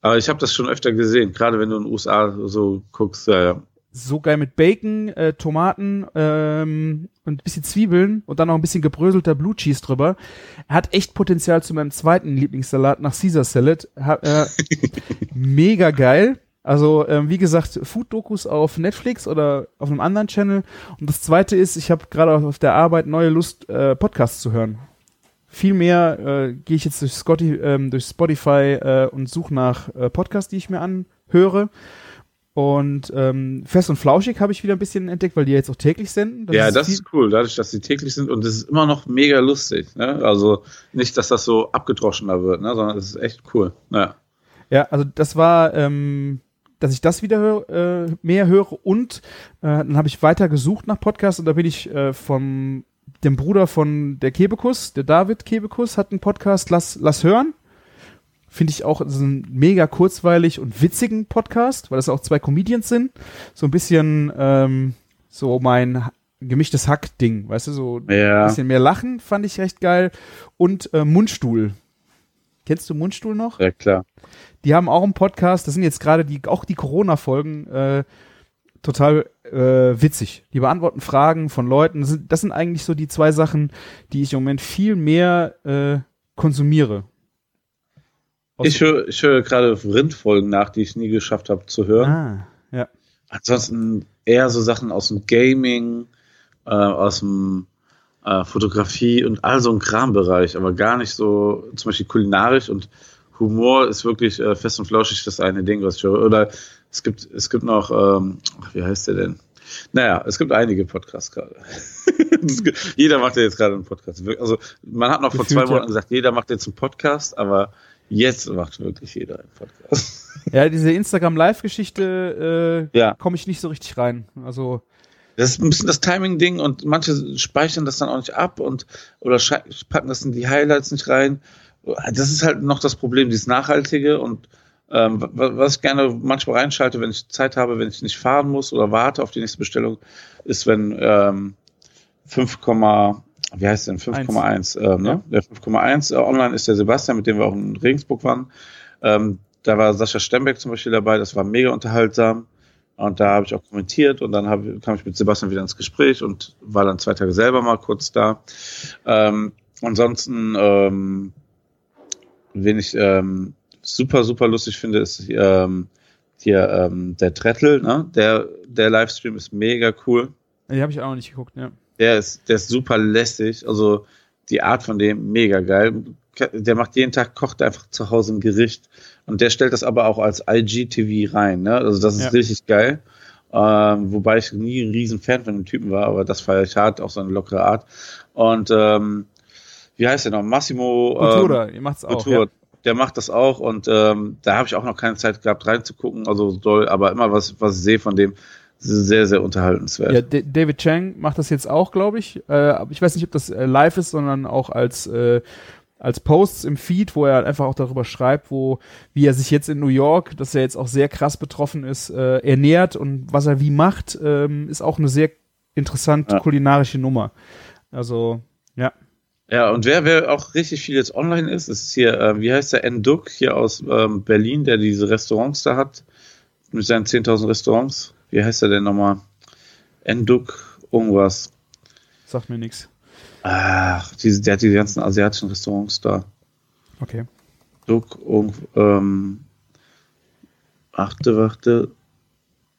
aber ich habe das schon öfter gesehen, gerade wenn du in den USA so guckst. Ja, ja so geil mit Bacon, äh, Tomaten ähm, und ein bisschen Zwiebeln und dann noch ein bisschen gebröselter Blue Cheese drüber. Er hat echt Potenzial zu meinem zweiten Lieblingssalat nach Caesar Salad. Ha, äh, *laughs* mega geil. Also ähm, wie gesagt, Food-Dokus auf Netflix oder auf einem anderen Channel. Und das zweite ist, ich habe gerade auf der Arbeit neue Lust, äh, Podcasts zu hören. Viel mehr äh, gehe ich jetzt durch, Scotty, ähm, durch Spotify äh, und suche nach äh, Podcasts, die ich mir anhöre. Und ähm, Fest und Flauschig habe ich wieder ein bisschen entdeckt, weil die jetzt auch täglich senden. Das ja, ist das ist cool, dadurch, dass sie täglich sind und es ist immer noch mega lustig. Ne? Also nicht, dass das so abgedroschener wird, ne? sondern es ist echt cool. Ja, ja also das war, ähm, dass ich das wieder hör, äh, mehr höre und äh, dann habe ich weiter gesucht nach Podcasts und da bin ich äh, vom dem Bruder von der Kebekus, der David Kebekus, hat einen Podcast, lass, lass hören finde ich auch so einen mega kurzweilig und witzigen Podcast, weil das auch zwei Comedians sind. So ein bisschen ähm, so mein gemischtes Hack-Ding, weißt du, so Ja. ein bisschen mehr Lachen fand ich recht geil. Und äh, Mundstuhl. Kennst du Mundstuhl noch? Ja, klar. Die haben auch einen Podcast, das sind jetzt gerade die, auch die Corona-Folgen, äh, total äh, witzig. Die beantworten Fragen von Leuten. Das sind, das sind eigentlich so die zwei Sachen, die ich im Moment viel mehr äh, konsumiere. Aus- Ich höre höre gerade Rindfolgen nach, die ich nie geschafft habe zu hören. ah, ja. Ansonsten eher so Sachen aus dem Gaming, äh, aus dem äh, Fotografie und all so ein Krambereich, aber gar nicht so zum Beispiel kulinarisch und Humor ist wirklich äh, fest und flauschig das eine Ding, was ich höre. Oder es gibt, es gibt noch, ähm, ach, wie heißt der denn? Naja, es gibt einige Podcasts gerade. *laughs* Jeder macht ja jetzt gerade einen Podcast. Also man hat noch vor Gefühlt, zwei Monaten ja. gesagt, jeder macht jetzt einen Podcast, aber jetzt macht wirklich jeder einen Podcast. Ja, diese Instagram-Live-Geschichte äh, Ja. komme ich nicht so richtig rein. Also, Das ist ein bisschen das Timing-Ding und manche speichern das dann auch nicht ab und oder packen das in die Highlights nicht rein. Das ist halt noch das Problem, dieses Nachhaltige und ähm, wa- was ich gerne manchmal reinschalte, wenn ich Zeit habe, wenn ich nicht fahren muss oder warte auf die nächste Bestellung, ist, wenn ähm, 5, wie heißt denn 5,1, ähm, ne? Der 5,1 äh, online ist der Sebastian, mit dem wir auch in Regensburg waren. Ähm, da war Sascha Stembeck zum Beispiel dabei, das war mega unterhaltsam. Und da habe ich auch kommentiert und dann hab, kam ich mit Sebastian wieder ins Gespräch und war dann zwei Tage selber mal kurz da. Ähm, ansonsten, ähm, wen ich ähm, super, super lustig finde, ist ähm, hier ähm, der Trettel, ne? Der, der Livestream ist mega cool. die habe ich auch noch nicht geguckt, ja. Der ist, der ist super lästig. Also die Art von dem mega geil. Der macht jeden Tag, kocht einfach zu Hause ein Gericht. Und der stellt das aber auch als IGTV rein. Ne? Also das ist Ja. richtig geil. Ähm, wobei ich nie ein riesen Fan von dem Typen war, aber das feiere ich hart, auch so eine lockere Art. Und ähm, wie heißt der noch? Massimo Kultura, ähm, ihr macht's auch. Kultur. Ja. Der macht das auch und ähm, da habe ich auch noch keine Zeit gehabt reinzugucken. Also soll, aber immer was, was ich sehe von dem, sehr, sehr unterhaltenswert. Ja, D David Chang macht das jetzt auch, glaube ich. Äh, ich weiß nicht, ob das äh, live ist, sondern auch als, äh, als Posts im Feed, wo er einfach auch darüber schreibt, wo, wie er sich jetzt in New York, dass er jetzt auch sehr krass betroffen ist, äh, ernährt und was er wie macht, ähm, ist auch eine sehr interessante Ja. kulinarische Nummer. Also, ja. Ja, und wer, wer auch richtig viel jetzt online ist, ist hier, äh, wie heißt der, Enduk hier aus ähm, Berlin, der diese Restaurants da hat, mit seinen 10.000 Restaurants. Wie heißt der denn nochmal? Enduk irgendwas. Sagt mir nichts. Ach, diese, der hat die ganzen asiatischen Restaurants da. Okay. Duk, irgend, ähm, achte, warte.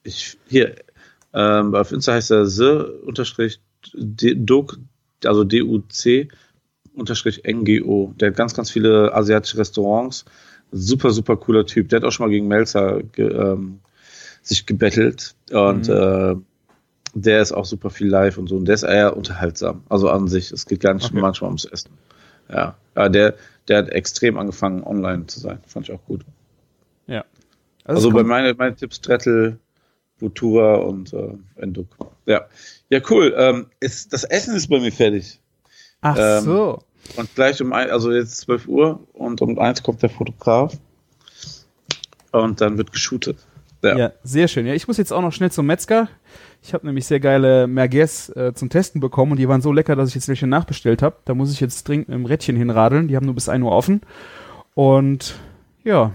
Ich, hier, ähm, auf Insta heißt er The, unterstrich, D- Duk, also D-U-C, unterstrich NGO. Der hat ganz, ganz viele asiatische Restaurants. Super, super cooler Typ. Der hat auch schon mal gegen Melzer ge, ähm, sich gebettelt. Und Mhm. äh, der ist auch super viel live und so. Und der ist eher unterhaltsam. Also an sich. Es geht gar nicht Okay. manchmal ums Essen. Ja. ja der, der hat extrem angefangen, online zu sein. Fand ich auch gut. Ja. Also, es bei kommt- meine, meine Tipps Trettel, Butura und äh, Enduk. Ja. Ja, cool. Ähm, ist, das Essen ist bei mir fertig. Ach ähm, so. Und gleich um ein, also jetzt 12 Uhr und um eins kommt der Fotograf. Und dann wird geshootet. Ja. Ja. sehr schön. Ja, ich muss jetzt auch noch schnell zum Metzger. Ich habe nämlich sehr geile Merguez äh, zum Testen bekommen und die waren so lecker, dass ich jetzt welche nachbestellt habe. Da muss ich jetzt dringend mit dem Rädchen hinradeln. Die haben nur bis 1 Uhr offen. Und ja.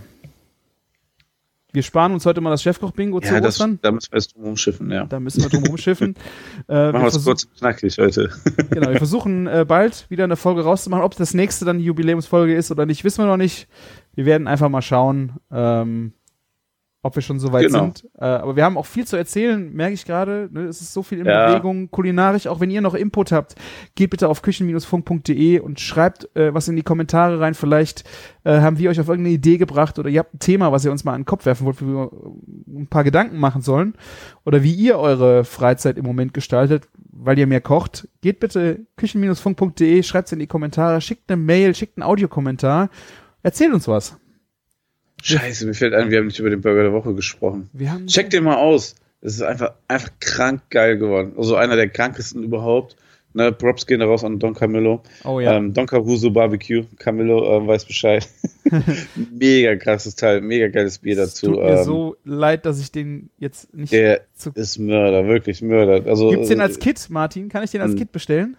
Wir sparen uns heute mal das Chefkoch-Bingo zu Ja, das, Ostern. da müssen wir jetzt drum umschiffen, ja. Da müssen wir drum rumschiffen. *laughs* äh, Machen wir, es kurz und knackig heute. *laughs* genau, wir versuchen äh, bald wieder eine Folge rauszumachen. Ob das nächste dann die Jubiläumsfolge ist oder nicht, wissen wir noch nicht. Wir werden einfach mal schauen, ähm, ob wir schon so weit Genau. sind. Äh, aber wir haben auch viel zu erzählen, merke ich gerade. Ne? Es ist so viel in Ja. Bewegung, kulinarisch. Auch wenn ihr noch Input habt, geht bitte auf küchen-funk.de und schreibt äh, was in die Kommentare rein. Vielleicht äh, haben wir euch auf irgendeine Idee gebracht oder ihr habt ein Thema, was ihr uns mal an den Kopf werfen wollt, wo wir ein paar Gedanken machen sollen. Oder wie ihr eure Freizeit im Moment gestaltet, weil ihr mehr kocht. Geht bitte küchen-funk.de, schreibt es in die Kommentare, schickt eine Mail, schickt einen Audiokommentar. Erzählt uns was. Scheiße, mir fällt ein, wir haben nicht über den Burger der Woche gesprochen. Wir haben Check den mal aus. Es ist einfach, einfach krank geil geworden. Also einer der krankesten überhaupt. Ne, Props gehen raus an Don Camillo. Oh ja. Ähm, Don Caruso Barbecue. Camillo ähm, weiß Bescheid. *laughs* mega krasses Teil, mega geiles Bier es dazu. tut mir Ähm, so leid, dass ich den jetzt nicht der zu. ist Mörder, wirklich Mörder. Also, Gibt's den als äh, Kit, Martin? Kann ich den als Kit bestellen?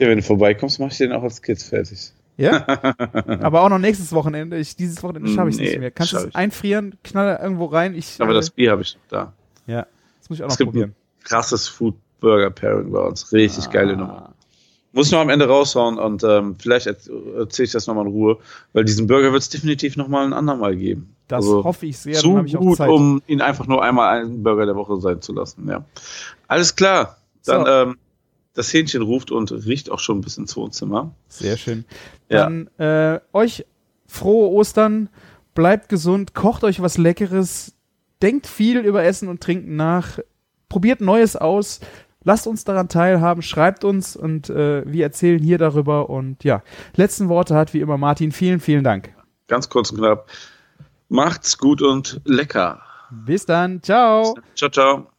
Ja, wenn du vorbeikommst, mach ich den auch als Kit fertig. Ja? *laughs* Aber auch noch nächstes Wochenende. Ich, dieses Wochenende schaffe ich es Nee, nicht mehr. Kannst du es einfrieren, knall irgendwo rein? Ich, Aber äh, das Bier habe ich noch da. ja, das muss ich auch Es noch probieren. krasses Food-Burger-Pairing bei uns. Richtig geile Nummer. Ah. Muss ich noch am Ende raushauen und ähm, vielleicht erzähle ich das nochmal in Ruhe, weil diesen Burger wird es definitiv nochmal ein andermal geben. Das Also, hoffe ich sehr, habe ich auch gut, Zeit. um ihn einfach nur einmal einen Burger der Woche sein zu lassen. Ja. Alles klar. Dann So. ähm, das Hähnchen ruft und riecht auch schon bis ins Wohnzimmer. Sehr schön. Ja. Dann äh, euch frohe Ostern, bleibt gesund, kocht euch was Leckeres, denkt viel über Essen und Trinken nach, probiert Neues aus, lasst uns daran teilhaben, schreibt uns und äh, wir erzählen hier darüber. Und ja, letzten Worte hat wie immer Martin. Vielen, vielen Dank. Ganz kurz und knapp. Macht's gut und lecker. Bis dann. Ciao. Ciao, ciao.